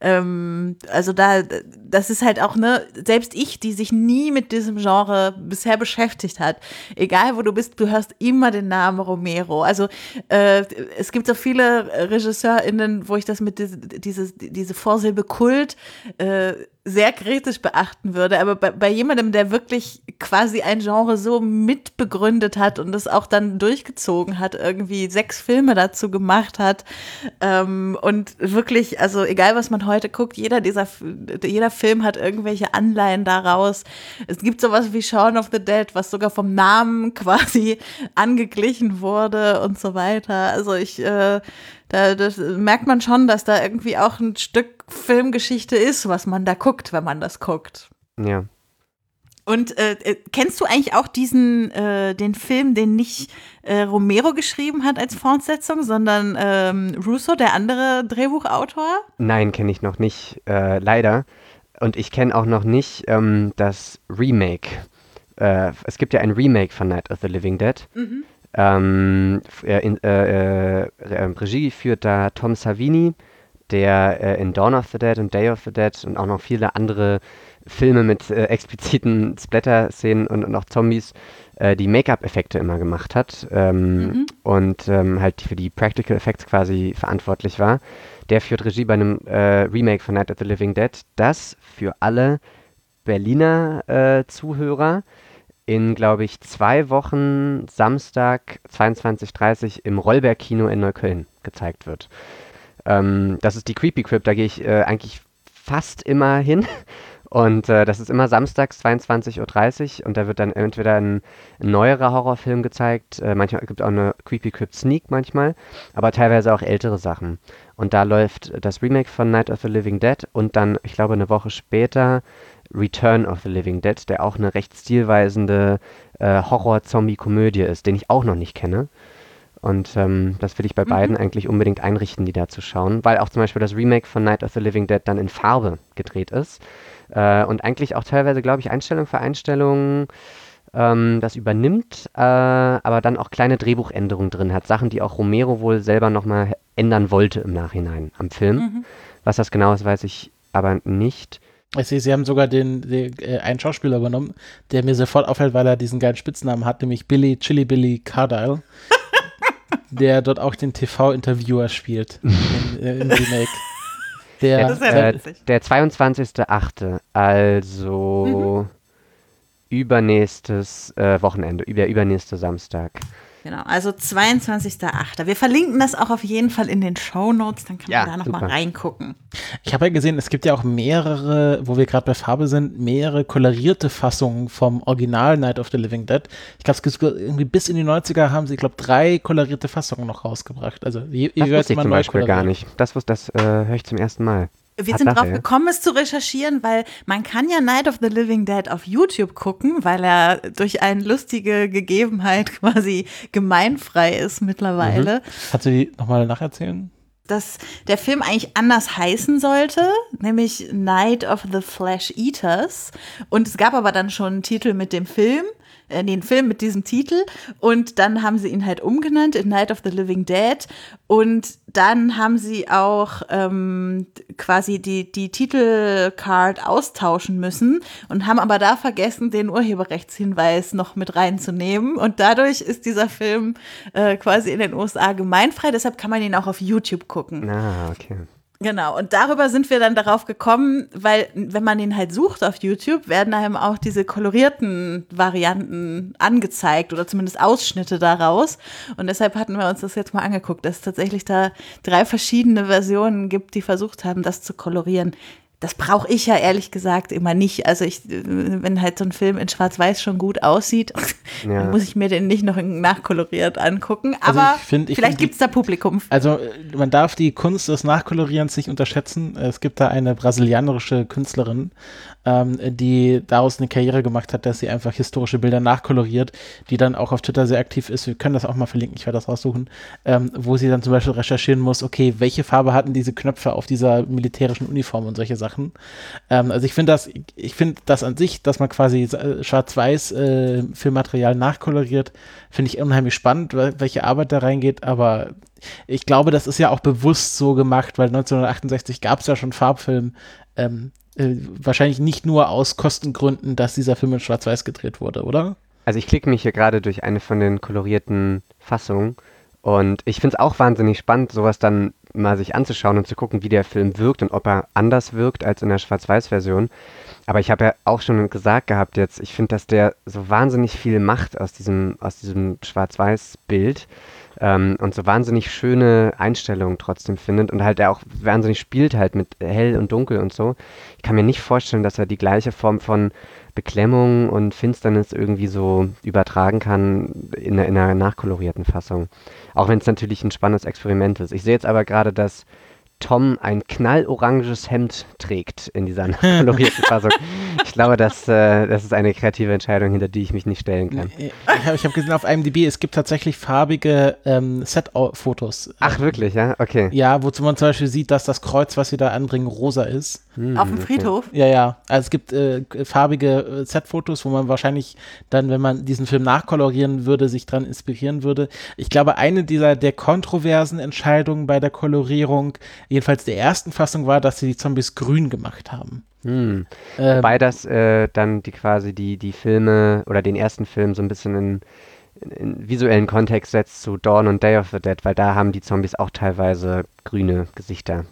Ähm, also da, das ist halt auch, ne, selbst ich, die sich nie mit diesem Genre bisher beschäftigt hat, egal wo du bist, du hörst immer den Namen Romero. Also äh, es gibt so viele RegisseurInnen, wo ich das mit diese, diese, diese Vorsilbe Kult äh, sehr kritisch beachten würde, aber bei, bei jemandem, der wirklich quasi ein Genre so mitbegründet hat und das auch dann durchgezogen hat, irgendwie sechs Filme dazu gemacht hat ähm, und wirklich, also egal was man heute guckt, jeder dieser, jeder Film hat irgendwelche Anleihen daraus. Es gibt sowas wie Shaun of the Dead, was sogar vom Namen [laughs] quasi angeglichen wurde und so weiter. Also ich, äh, da das merkt man schon, dass da irgendwie auch ein Stück Filmgeschichte ist, was man da guckt, wenn man das guckt. Ja. Und äh, äh, kennst du eigentlich auch diesen, äh, den Film, den nicht äh, Romero geschrieben hat als Fortsetzung, sondern ähm, Russo, der andere Drehbuchautor? Nein, kenne ich noch nicht, äh, leider. Und ich kenne auch noch nicht ähm, das Remake. Äh, es gibt ja ein Remake von Night of the Living Dead. Mhm. Ähm, in, Regie führt da Tom Savini, der in Dawn of the Dead und Day of the Dead und auch noch viele andere Filme mit äh, expliziten Splatter-Szenen und, und, auch Zombies äh, die Make-up-Effekte immer gemacht hat ähm, mhm. und ähm, halt für die Practical Effects quasi verantwortlich war. Der führt Regie bei einem äh, Remake von Night of the Living Dead, das für alle Berliner äh, Zuhörer in, glaube ich, zwei Wochen Samstag 22.30 im Rollberg-Kino in Neukölln gezeigt wird. Ähm, das ist die Creepy Crypt, da gehe ich äh, eigentlich fast immer hin Und äh, das ist immer samstags 22.30 Uhr und da wird dann entweder ein, ein neuerer Horrorfilm gezeigt, äh, manchmal gibt es auch eine Creepy Crypt Sneak manchmal, aber teilweise auch ältere Sachen. Und da läuft das Remake von Night of the Living Dead und dann, ich glaube, eine Woche später Return of the Living Dead, der auch eine recht stilweisende äh, Horror-Zombie-Komödie ist, den ich auch noch nicht kenne. Und ähm, das will ich bei mhm. beiden eigentlich unbedingt einrichten, die da zu schauen, weil auch zum Beispiel das Remake von Night of the Living Dead dann in Farbe gedreht ist. Äh, und eigentlich auch teilweise, glaube ich, Einstellung für Einstellung ähm, das übernimmt, äh, aber dann auch kleine Drehbuchänderungen drin hat. Sachen, die auch Romero wohl selber nochmal ändern wollte im Nachhinein am Film. Mhm. Was das genau ist, weiß ich aber nicht. Ich sehe, sie haben sogar den, den äh, einen Schauspieler übernommen, der mir sofort auffällt, weil er diesen geilen Spitznamen hat, nämlich Billy Chili Billy Cardile. [laughs] der dort auch den TV-Interviewer spielt [laughs] in, äh, im Remake. Der, ja äh, der 22.8., also mhm. übernächstes äh, Wochenende, über, übernächste Samstag. Genau, also 22.08. Wir verlinken das auch auf jeden Fall in den Show Notes, dann kann ja, man da nochmal reingucken. Ich habe ja gesehen, es gibt ja auch mehrere, wo wir gerade bei Farbe sind, mehrere kolorierte Fassungen vom Original Night of the Living Dead. Ich glaube, irgendwie bis in die 90er haben sie, ich glaube, drei kolorierte Fassungen noch rausgebracht. Also, je, das wusste ich zum Beispiel gar nicht. Das, das äh, höre ich zum ersten Mal. Wir sind drauf gekommen, es zu recherchieren, weil man kann ja Night of the Living Dead auf YouTube gucken, weil er durch eine lustige Gegebenheit [laughs] quasi gemeinfrei ist mittlerweile. Mhm. Kannst du die nochmal nacherzählen? dass der Film eigentlich anders heißen sollte, nämlich Night of the Flesh Eaters. Und es gab aber dann schon einen Titel mit dem Film äh, den Film mit diesem Titel und dann haben sie ihn halt umgenannt in Night of the Living Dead und dann haben sie auch ähm, quasi die, die Titelcard austauschen müssen und haben aber da vergessen, den Urheberrechtshinweis noch mit reinzunehmen und dadurch ist dieser Film äh, quasi in den USA gemeinfrei, deshalb kann man ihn auch auf YouTube gucken. Ah, okay. Genau, und darüber sind wir dann darauf gekommen, weil wenn man ihn halt sucht auf YouTube, werden einem auch diese kolorierten Varianten angezeigt oder zumindest Ausschnitte daraus. Und deshalb hatten wir uns das jetzt mal angeguckt, dass es tatsächlich da drei verschiedene Versionen gibt, die versucht haben, das zu kolorieren das brauche ich ja ehrlich gesagt immer nicht. Also ich, wenn halt so ein Film in Schwarz-Weiß schon gut aussieht, ja. dann muss ich mir den nicht noch nachkoloriert angucken. Also Aber also find, vielleicht gibt es da Publikum. Also man darf die Kunst des Nachkolorierens nicht unterschätzen. Es gibt da eine brasilianische Künstlerin, ähm, die daraus eine Karriere gemacht hat, dass sie einfach historische Bilder nachkoloriert, die dann auch auf Twitter sehr aktiv ist. Wir können das auch mal verlinken, ich werde das raussuchen, ähm, wo sie dann zum Beispiel recherchieren muss, okay, welche Farbe hatten diese Knöpfe auf dieser militärischen Uniform und solche Sachen. Ähm, also ich finde das, ich finde das an sich, dass man quasi schwarz-weiß äh, Filmmaterial nachkoloriert, finde ich unheimlich spannend, welche Arbeit da reingeht, aber ich glaube, das ist ja auch bewusst so gemacht, weil 1968 gab es ja schon Farbfilm, ähm, äh, wahrscheinlich nicht nur aus Kostengründen, dass dieser Film in Schwarz-Weiß gedreht wurde, oder? Also ich klicke mich hier gerade durch eine von den kolorierten Fassungen und ich finde es auch wahnsinnig spannend, sowas dann mal sich anzuschauen und zu gucken, wie der Film wirkt und ob er anders wirkt als in der Schwarz-Weiß-Version. Aber ich habe ja auch schon gesagt gehabt jetzt, ich finde, dass der so wahnsinnig viel macht aus diesem, aus diesem Schwarz-Weiß-Bild ähm, und so wahnsinnig schöne Einstellungen trotzdem findet und halt er auch wahnsinnig spielt halt mit hell und dunkel und so. Ich kann mir nicht vorstellen, dass er die gleiche Form von Beklemmung und Finsternis irgendwie so übertragen kann in, in einer nachkolorierten Fassung. Auch wenn es natürlich ein spannendes Experiment ist. Ich sehe jetzt aber gerade, dass Tom ein knalloranges Hemd trägt in dieser [laughs] kolorierten Fassung. Ich glaube, das, äh, das ist eine kreative Entscheidung, hinter die ich mich nicht stellen kann. Ich habe hab gesehen auf IMDb, es gibt tatsächlich farbige ähm, Set-Fotos. Ach, wirklich, ja? Okay. Ja, wozu man zum Beispiel sieht, dass das Kreuz, was sie da anbringen, rosa ist. Hm, auf dem Friedhof? Ja, ja. Also es gibt äh, farbige äh, Set-Fotos, wo man wahrscheinlich dann, wenn man diesen Film nachkolorieren würde, sich dran inspirieren würde. Ich glaube, eine dieser der kontroversen Entscheidungen bei der Kolorierung jedenfalls der ersten Fassung war, dass sie die Zombies grün gemacht haben. Hm. Ähm, Wobei das äh, dann die quasi die, die Filme oder den ersten Film so ein bisschen in, in, in, visuellen Kontext setzt zu Dawn und Day of the Dead, weil da haben die Zombies auch teilweise grüne Gesichter.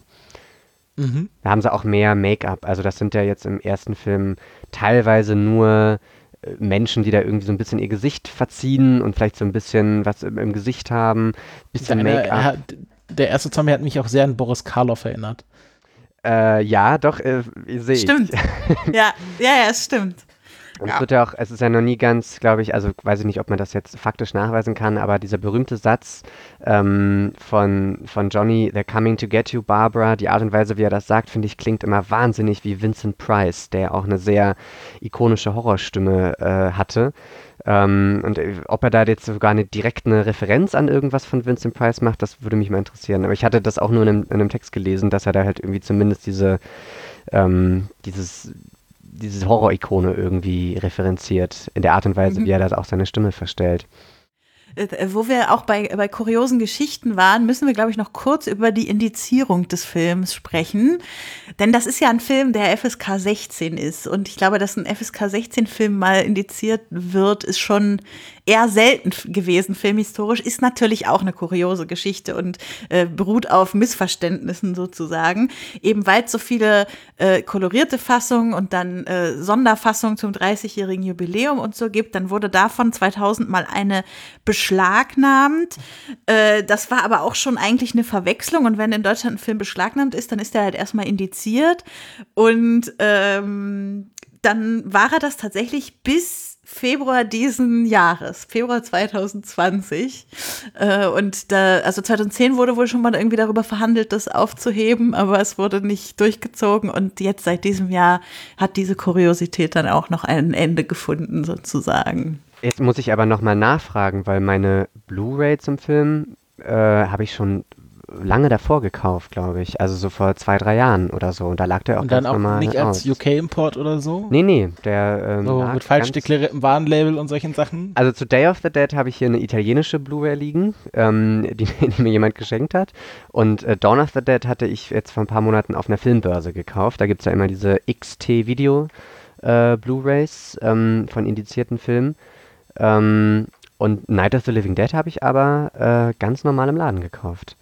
Mhm. Da haben sie auch mehr Make-up. Also das sind ja jetzt im ersten Film teilweise nur äh, Menschen, die da irgendwie so ein bisschen ihr Gesicht verziehen und vielleicht so ein bisschen was im, im Gesicht haben, bisschen Make-up der erste Zombie hat mich auch sehr an Boris Karloff erinnert. Äh, ja, doch, äh, sehe ich. Stimmt. [laughs] ja, ja, ja, es stimmt. Und es wird ja auch, es ist ja noch nie ganz, glaube ich, also weiß ich nicht, ob man das jetzt faktisch nachweisen kann, aber dieser berühmte Satz ähm, von, von Johnny, They're coming to get you, Barbara, die Art und Weise, wie er das sagt, finde ich, klingt immer wahnsinnig wie Vincent Price, der auch eine sehr ikonische Horrorstimme äh, hatte. Ähm, und äh, ob er da jetzt sogar eine direkte Referenz an irgendwas von Vincent Price macht, das würde mich mal interessieren. Aber ich hatte das auch nur in einem, in einem Text gelesen, dass er da halt irgendwie zumindest diese, ähm, dieses diese Horror-Ikone irgendwie referenziert, in der Art und Weise, mhm. wie er das auch seine Stimme verstellt. Äh, wo wir auch bei, bei kuriosen Geschichten waren, müssen wir, glaube ich, noch kurz über die Indizierung des Films sprechen. Denn das ist ja ein Film, der FSK 16 ist. Und ich glaube, dass ein FSK 16-Film mal indiziert wird, ist schon eher selten gewesen, filmhistorisch, ist natürlich auch eine kuriose Geschichte und äh, beruht auf Missverständnissen sozusagen. Eben weil es so viele äh, kolorierte Fassungen und dann äh, Sonderfassungen zum 30-jährigen Jubiläum und so gibt, dann wurde davon 2000 mal eine beschlagnahmt. Äh, das war aber auch schon eigentlich eine Verwechslung und wenn in Deutschland ein Film beschlagnahmt ist, dann ist er halt erstmal indiziert und ähm, dann war er das tatsächlich bis Februar diesen Jahres, Februar 2020. Äh, und da, also 2010 wurde wohl schon mal irgendwie darüber verhandelt, das aufzuheben, aber es wurde nicht durchgezogen. Und jetzt seit diesem Jahr hat diese Kuriosität dann auch noch ein Ende gefunden, sozusagen. Jetzt muss ich aber nochmal nachfragen, weil meine Blu-ray zum Film äh, habe ich schon lange davor gekauft, glaube ich. Also so vor zwei, drei Jahren oder so. Und da lag der auch Und dann auch nicht als UK-Import oder so? Nee, nee. Der, ähm, so mit falsch deklariertem Warnlabel und solchen Sachen? Also zu Day of the Dead habe ich hier eine italienische Blu-ray liegen, ähm, die, [laughs] die, mir jemand geschenkt hat. Und äh, Dawn of the Dead hatte ich jetzt vor ein paar Monaten auf einer Filmbörse gekauft. Da gibt es ja immer diese XT-Video äh, Blu-rays ähm, von indizierten Filmen. Ähm, und Night of the Living Dead habe ich aber äh, ganz normal im Laden gekauft.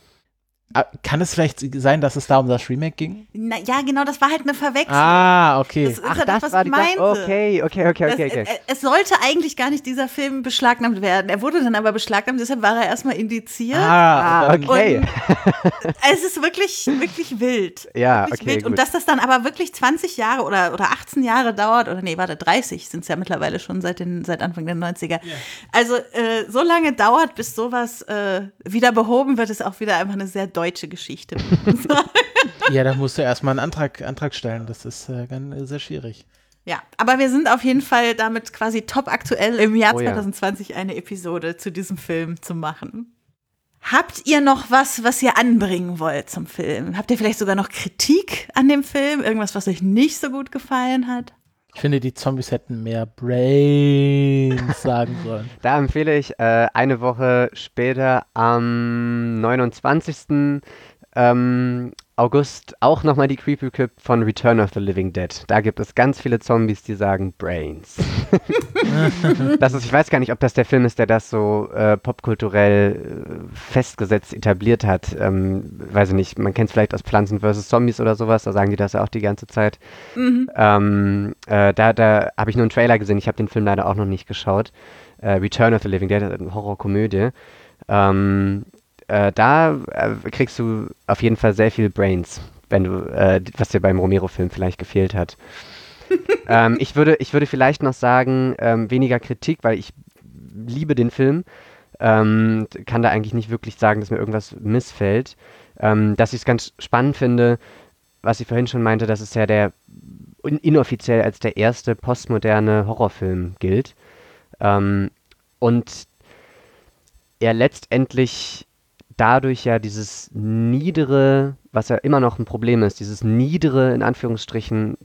Ah, kann es vielleicht sein, dass es da um das Remake ging? Na, ja, genau, das war halt eine Verwechslung. Ah, okay. Das ist Ach, halt das, was war ich meinte. Okay, okay, okay, okay. okay. Das, es sollte eigentlich gar nicht dieser Film beschlagnahmt werden. Er wurde dann aber beschlagnahmt, deshalb war er erstmal indiziert. Ah, okay. [laughs] es ist wirklich, wirklich wild. Ja, wirklich okay. Wild. Und dass das dann aber wirklich 20 Jahre oder, oder 18 Jahre dauert, oder nee, warte, 30 sind es ja mittlerweile schon seit, den, seit Anfang der 90er. Yeah. Also äh, so lange dauert, bis sowas äh, wieder behoben wird, ist auch wieder einfach eine sehr deutsche Geschichte. [laughs] [laughs] ja, da musst du erstmal einen Antrag, Antrag stellen. Das ist äh, ganz, äh, sehr schwierig. Ja, aber wir sind auf jeden Fall damit quasi top aktuell im Jahr oh, 2020 ja. eine Episode zu diesem Film zu machen. Habt ihr noch was, was ihr anbringen wollt zum Film? Habt ihr vielleicht sogar noch Kritik an dem Film? Irgendwas, was euch nicht so gut gefallen hat? Ich finde, die Zombies hätten mehr Brains sagen [laughs] sollen. Da empfehle ich äh, eine Woche später am 29. Ähm, August auch nochmal die Creepy Clip von Return of the Living Dead. Da gibt es ganz viele Zombies, die sagen Brains. [laughs] das ist, ich weiß gar nicht, ob das der Film ist, der das so äh, popkulturell äh, festgesetzt etabliert hat. Ähm, weiß ich nicht, man kennt es vielleicht aus Pflanzen vs. Zombies oder sowas, da sagen die das ja auch die ganze Zeit. Mhm. Ähm, äh, da da habe ich nur einen Trailer gesehen, ich habe den Film leider auch noch nicht geschaut. Äh, Return of the Living Dead, eine Horrorkomödie. Ähm, äh, da äh, kriegst du auf jeden Fall sehr viel Brains, wenn du, äh, was dir beim Romero-Film vielleicht gefehlt hat. [laughs] ähm, ich, würde, ich würde vielleicht noch sagen, ähm, weniger Kritik, weil ich liebe den Film. Ähm, kann da eigentlich nicht wirklich sagen, dass mir irgendwas missfällt. Ähm, dass ich es ganz spannend finde, was ich vorhin schon meinte, dass es ja der inoffiziell als der erste postmoderne Horrorfilm gilt. Ähm, und er letztendlich dadurch ja dieses niedere, was ja immer noch ein Problem ist, dieses niedere, in Anführungsstrichen,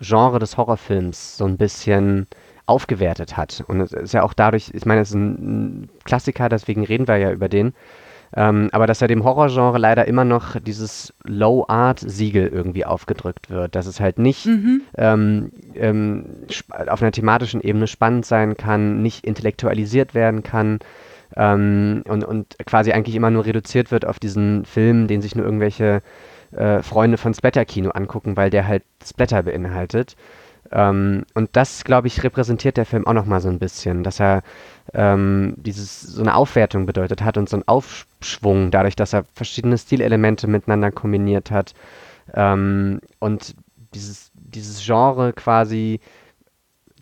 Genre des Horrorfilms so ein bisschen aufgewertet hat. Und es ist ja auch dadurch, ich meine, es ist ein Klassiker, deswegen reden wir ja über den. Ähm, aber dass ja dem Horrorgenre leider immer noch dieses Low-Art-Siegel irgendwie aufgedrückt wird. Dass es halt nicht mhm. ähm, ähm, auf einer thematischen Ebene spannend sein kann, nicht intellektualisiert werden kann, ähm, und, und quasi eigentlich immer nur reduziert wird auf diesen Film, den sich nur irgendwelche äh, Freunde von Splatter-Kino angucken, weil der halt Splatter beinhaltet. Ähm, und das, glaube ich, repräsentiert der Film auch nochmal so ein bisschen, dass er ähm, dieses so eine Aufwertung bedeutet hat und so einen Aufschwung, dadurch, dass er verschiedene Stilelemente miteinander kombiniert hat. Ähm, und dieses, dieses Genre quasi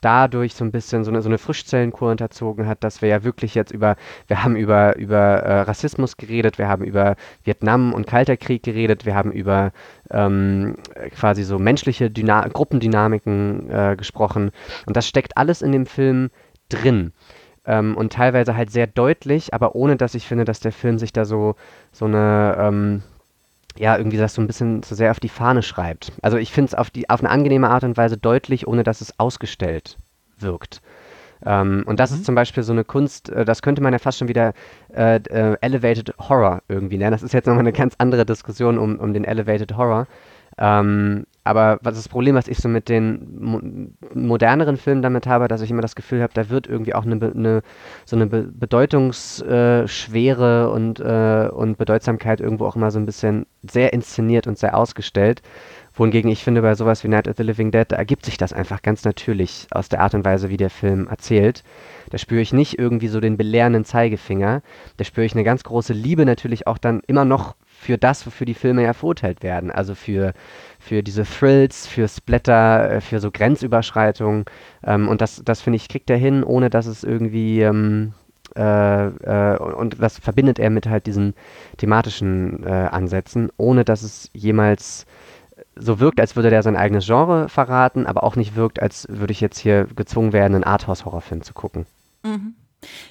dadurch so ein bisschen so eine, so eine Frischzellenkur unterzogen hat, dass wir ja wirklich jetzt über, wir haben über, über äh, Rassismus geredet, wir haben über Vietnam und Kalter Krieg geredet, wir haben über ähm, quasi so menschliche Dyna Gruppendynamiken äh, gesprochen und das steckt alles in dem Film drin. Ähm, und teilweise halt sehr deutlich, aber ohne dass ich finde, dass der Film sich da so, so eine, ähm, ja, irgendwie das so ein bisschen zu sehr auf die Fahne schreibt. Also ich finde es auf, auf eine angenehme Art und Weise deutlich, ohne dass es ausgestellt wirkt. Ähm, und das mhm. ist zum Beispiel so eine Kunst, äh, das könnte man ja fast schon wieder äh, äh, Elevated Horror irgendwie nennen. Das ist jetzt nochmal eine ganz andere Diskussion um, um den Elevated Horror. Ähm, aber was das Problem, was ich so mit den mo moderneren Filmen damit habe, dass ich immer das Gefühl habe, da wird irgendwie auch eine, eine so eine Be Bedeutungsschwere und, äh, und Bedeutsamkeit irgendwo auch immer so ein bisschen sehr inszeniert und sehr ausgestellt. Wohingegen ich finde, bei sowas wie Night of the Living Dead, da ergibt sich das einfach ganz natürlich aus der Art und Weise, wie der Film erzählt. Da spüre ich nicht irgendwie so den belehrenden Zeigefinger. Da spüre ich eine ganz große Liebe natürlich auch dann immer noch für das, wofür die Filme ja verurteilt werden. Also für, für diese Thrills, für Splatter, äh, für so Grenzüberschreitungen. Ähm, und das, das finde ich, kriegt er hin, ohne dass es irgendwie. Ähm, äh, äh, und das verbindet er mit halt diesen thematischen äh, Ansätzen, ohne dass es jemals so wirkt, als würde der sein eigenes Genre verraten, aber auch nicht wirkt, als würde ich jetzt hier gezwungen werden, einen Arthouse-Horrorfilm zu gucken. Mhm.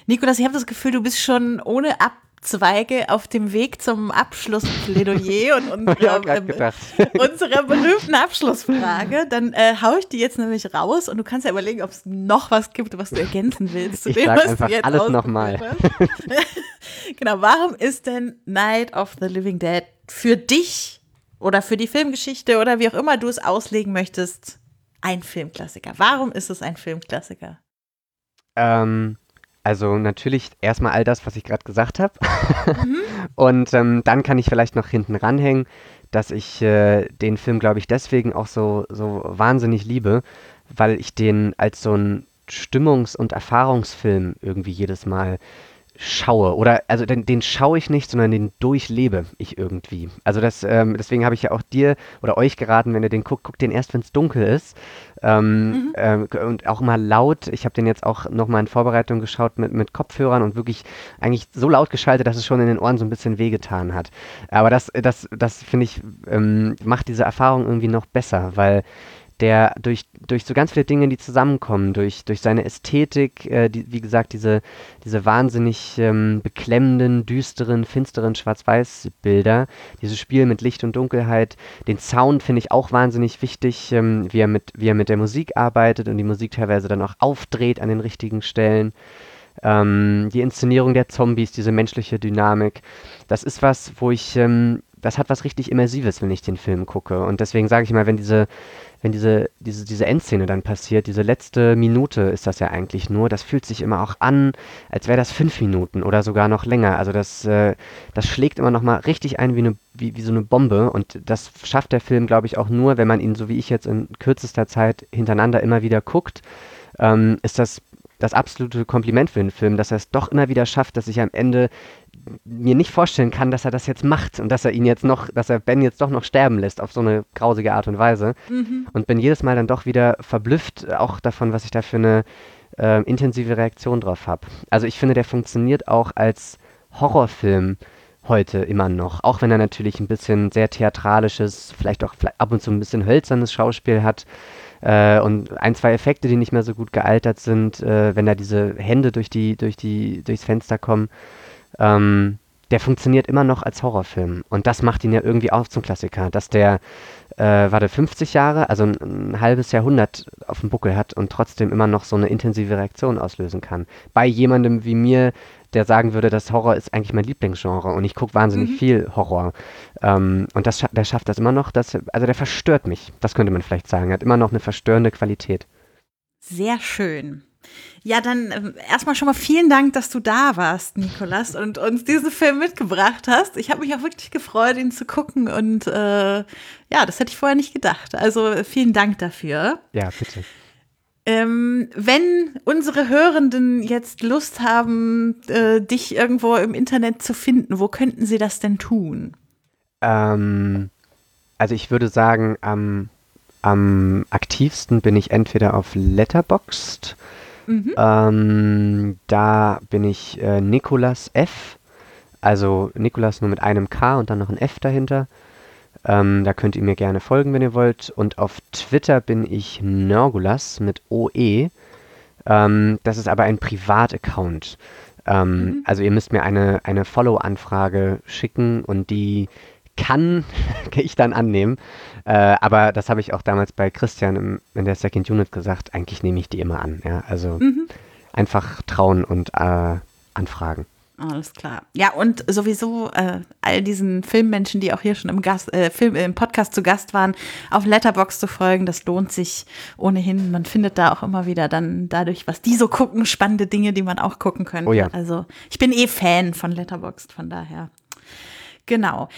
Nikolas, ich habe das Gefühl, du bist schon ohne ab Zweige auf dem Weg zum Abschlussplädoyer und, und [laughs] ähm, [laughs] unserer berühmten Abschlussfrage. Dann äh, haue ich die jetzt nämlich raus und du kannst ja überlegen, ob es noch was gibt, was du ergänzen willst. Zu ich dem, sag was einfach du jetzt alles nochmal. [laughs] genau, warum ist denn Night of the Living Dead für dich oder für die Filmgeschichte oder wie auch immer du es auslegen möchtest ein Filmklassiker? Warum ist es ein Filmklassiker? Ähm, also natürlich erstmal all das, was ich gerade gesagt habe. Mhm. [laughs] Und ähm, dann kann ich vielleicht noch hinten ranhängen, dass ich äh, den Film, glaube ich, deswegen auch so, so wahnsinnig liebe, weil ich den als so ein Stimmungs- und Erfahrungsfilm irgendwie jedes Mal schaue. Oder also den, den schaue ich nicht, sondern den durchlebe ich irgendwie. Also das, ähm, deswegen habe ich ja auch dir oder euch geraten, wenn ihr den guckt, guckt den erst, wenn es dunkel ist. Ähm, mhm. ähm, und auch immer laut. Ich habe den jetzt auch nochmal in Vorbereitung geschaut mit, mit Kopfhörern und wirklich eigentlich so laut geschaltet, dass es schon in den Ohren so ein bisschen wehgetan hat. Aber das, das, das finde ich, ähm, macht diese Erfahrung irgendwie noch besser, weil der durch, durch so ganz viele Dinge, die zusammenkommen, durch, durch seine Ästhetik, äh, die, wie gesagt, diese, diese wahnsinnig ähm, beklemmenden, düsteren, finsteren Schwarz-Weiß-Bilder, dieses Spiel mit Licht und Dunkelheit, den Sound finde ich auch wahnsinnig wichtig, ähm, wie, er mit, wie er mit der Musik arbeitet und die Musik teilweise dann auch aufdreht an den richtigen Stellen. Ähm, die Inszenierung der Zombies, diese menschliche Dynamik, das ist was, wo ich, ähm, das hat was richtig Immersives, wenn ich den Film gucke. Und deswegen sage ich mal, wenn diese wenn diese, diese, diese Endszene dann passiert, diese letzte Minute ist das ja eigentlich nur, das fühlt sich immer auch an, als wäre das fünf Minuten oder sogar noch länger. Also das, äh, das schlägt immer noch mal richtig ein wie, eine, wie, wie so eine Bombe und das schafft der Film, glaube ich, auch nur, wenn man ihn, so wie ich jetzt in kürzester Zeit hintereinander immer wieder guckt, ähm, ist das das absolute Kompliment für den Film, dass er es doch immer wieder schafft, dass ich am Ende mir nicht vorstellen kann, dass er das jetzt macht und dass er ihn jetzt noch, dass er Ben jetzt doch noch sterben lässt auf so eine grausige Art und Weise. Mhm. Und bin jedes Mal dann doch wieder verblüfft, auch davon, was ich da für eine äh, intensive Reaktion drauf habe. Also ich finde, der funktioniert auch als Horrorfilm heute immer noch, auch wenn er natürlich ein bisschen sehr theatralisches, vielleicht auch ab und zu ein bisschen hölzernes Schauspiel hat. Äh, und ein, zwei Effekte, die nicht mehr so gut gealtert sind, äh, wenn da diese Hände durch die, durch die, durchs Fenster kommen ähm, der funktioniert immer noch als Horrorfilm. Und das macht ihn ja irgendwie auch zum Klassiker, dass der, äh, war der 50 Jahre, also ein, ein, halbes Jahrhundert auf dem Buckel hat und trotzdem immer noch so eine intensive Reaktion auslösen kann. Bei jemandem wie mir, der sagen würde, das Horror ist eigentlich mein Lieblingsgenre und ich gucke wahnsinnig mhm. viel Horror. Ähm, und das, der schafft das immer noch, dass, also der verstört mich, das könnte man vielleicht sagen. Er hat immer noch eine verstörende Qualität. Sehr schön. Ja, dann äh, erstmal schon mal vielen Dank, dass du da warst, Nikolas, und uns diesen Film mitgebracht hast. Ich habe mich auch wirklich gefreut, ihn zu gucken und äh, ja, das hätte ich vorher nicht gedacht. Also vielen Dank dafür. Ja, bitte. Ähm, wenn unsere Hörenden jetzt Lust haben, äh, dich irgendwo im Internet zu finden, wo könnten sie das denn tun? Ähm, also ich würde sagen, am, am aktivsten bin ich entweder auf Letterboxd. Mhm. Ähm, da bin ich äh, Nikolas F. Also Nikolas nur mit einem K und dann noch ein F dahinter. Ähm, da könnt ihr mir gerne folgen, wenn ihr wollt. Und auf Twitter bin ich Nergulas mit OE. Ähm, das ist aber ein Privataccount. Ähm, mhm. Also ihr müsst mir eine, eine Follow-Anfrage schicken und die kann [laughs] ich dann annehmen. Äh, aber das habe ich auch damals bei Christian im, in der Second Unit gesagt. Eigentlich nehme ich die immer an. Ja? Also mhm. einfach trauen und äh, anfragen. Alles klar. Ja, und sowieso äh, all diesen Filmmenschen, die auch hier schon im, Gast, äh, Film, im Podcast zu Gast waren, auf Letterbox zu folgen, das lohnt sich ohnehin. Man findet da auch immer wieder dann dadurch, was die so gucken, spannende Dinge, die man auch gucken könnte. Oh ja. Also ich bin eh Fan von Letterboxd, von daher. Genau.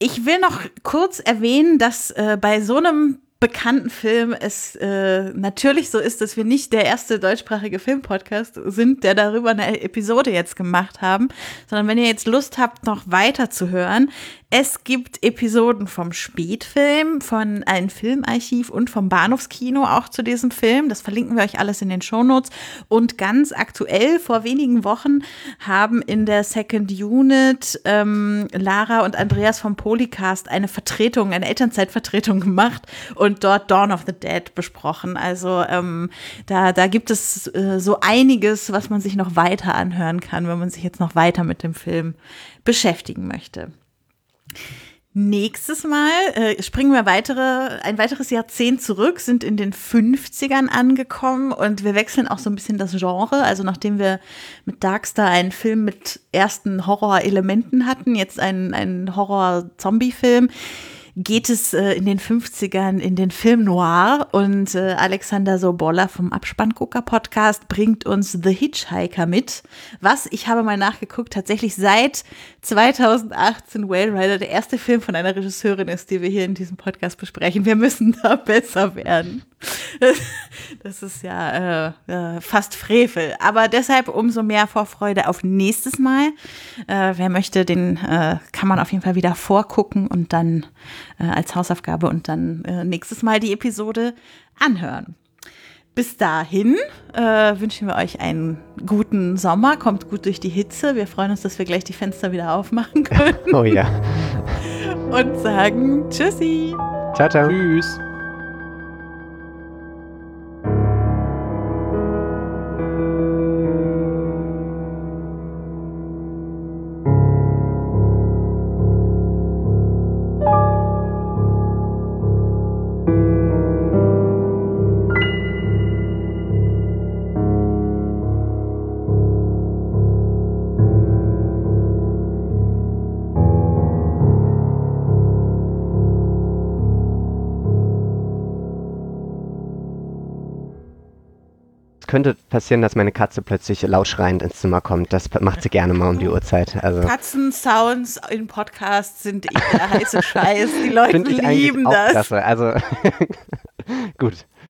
Ich will noch kurz erwähnen, dass äh, bei so einem bekannten Film es äh, natürlich so ist, dass wir nicht der erste deutschsprachige Filmpodcast sind, der darüber eine Episode jetzt gemacht haben, sondern wenn ihr jetzt Lust habt, noch weiter zu hören, es gibt Episoden vom Spätfilm, von einem Filmarchiv und vom Bahnhofskino auch zu diesem Film. Das verlinken wir euch alles in den Shownotes. Und ganz aktuell, vor wenigen Wochen, haben in der Second Unit ähm, Lara und Andreas vom Polycast eine Vertretung, eine Elternzeitvertretung gemacht und dort Dawn of the Dead besprochen. Also ähm, da, da gibt es äh, so einiges, was man sich noch weiter anhören kann, wenn man sich jetzt noch weiter mit dem Film beschäftigen möchte. Nächstes Mal äh, springen wir weitere, ein weiteres Jahrzehnt zurück, sind in den 50ern angekommen und wir wechseln auch so ein bisschen das Genre. Also nachdem wir mit Darkstar einen Film mit ersten Horrorelementen hatten, jetzt einen, einen Horror-Zombie-Film, geht es äh, in den 50ern in den Film Noir und äh, Alexander Sobolla vom Abspanngucker Podcast bringt uns The Hitchhiker mit, was, ich habe mal nachgeguckt, tatsächlich seit 2018 Whale Rider der erste Film von einer Regisseurin ist, die wir hier in diesem Podcast besprechen. Wir müssen da besser werden. [laughs] Das ist ja äh, äh, fast Frevel. Aber deshalb umso mehr Vorfreude auf nächstes Mal. Äh, wer möchte, den äh, kann man auf jeden Fall wieder vorgucken und dann äh, als Hausaufgabe und dann äh, nächstes Mal die Episode anhören. Bis dahin äh, wünschen wir euch einen guten Sommer. Kommt gut durch die Hitze. Wir freuen uns, dass wir gleich die Fenster wieder aufmachen [laughs] können. Oh ja. Und sagen Tschüssi. Ciao, ciao. Tschüss. Könnte passieren, dass meine Katze plötzlich laut schreiend ins Zimmer kommt. Das macht sie gerne mal um die [laughs] Uhrzeit. Also. Katzensounds in Podcasts sind der heiße Scheiß. Die Leute lieben das. Klasse. Also [laughs] gut.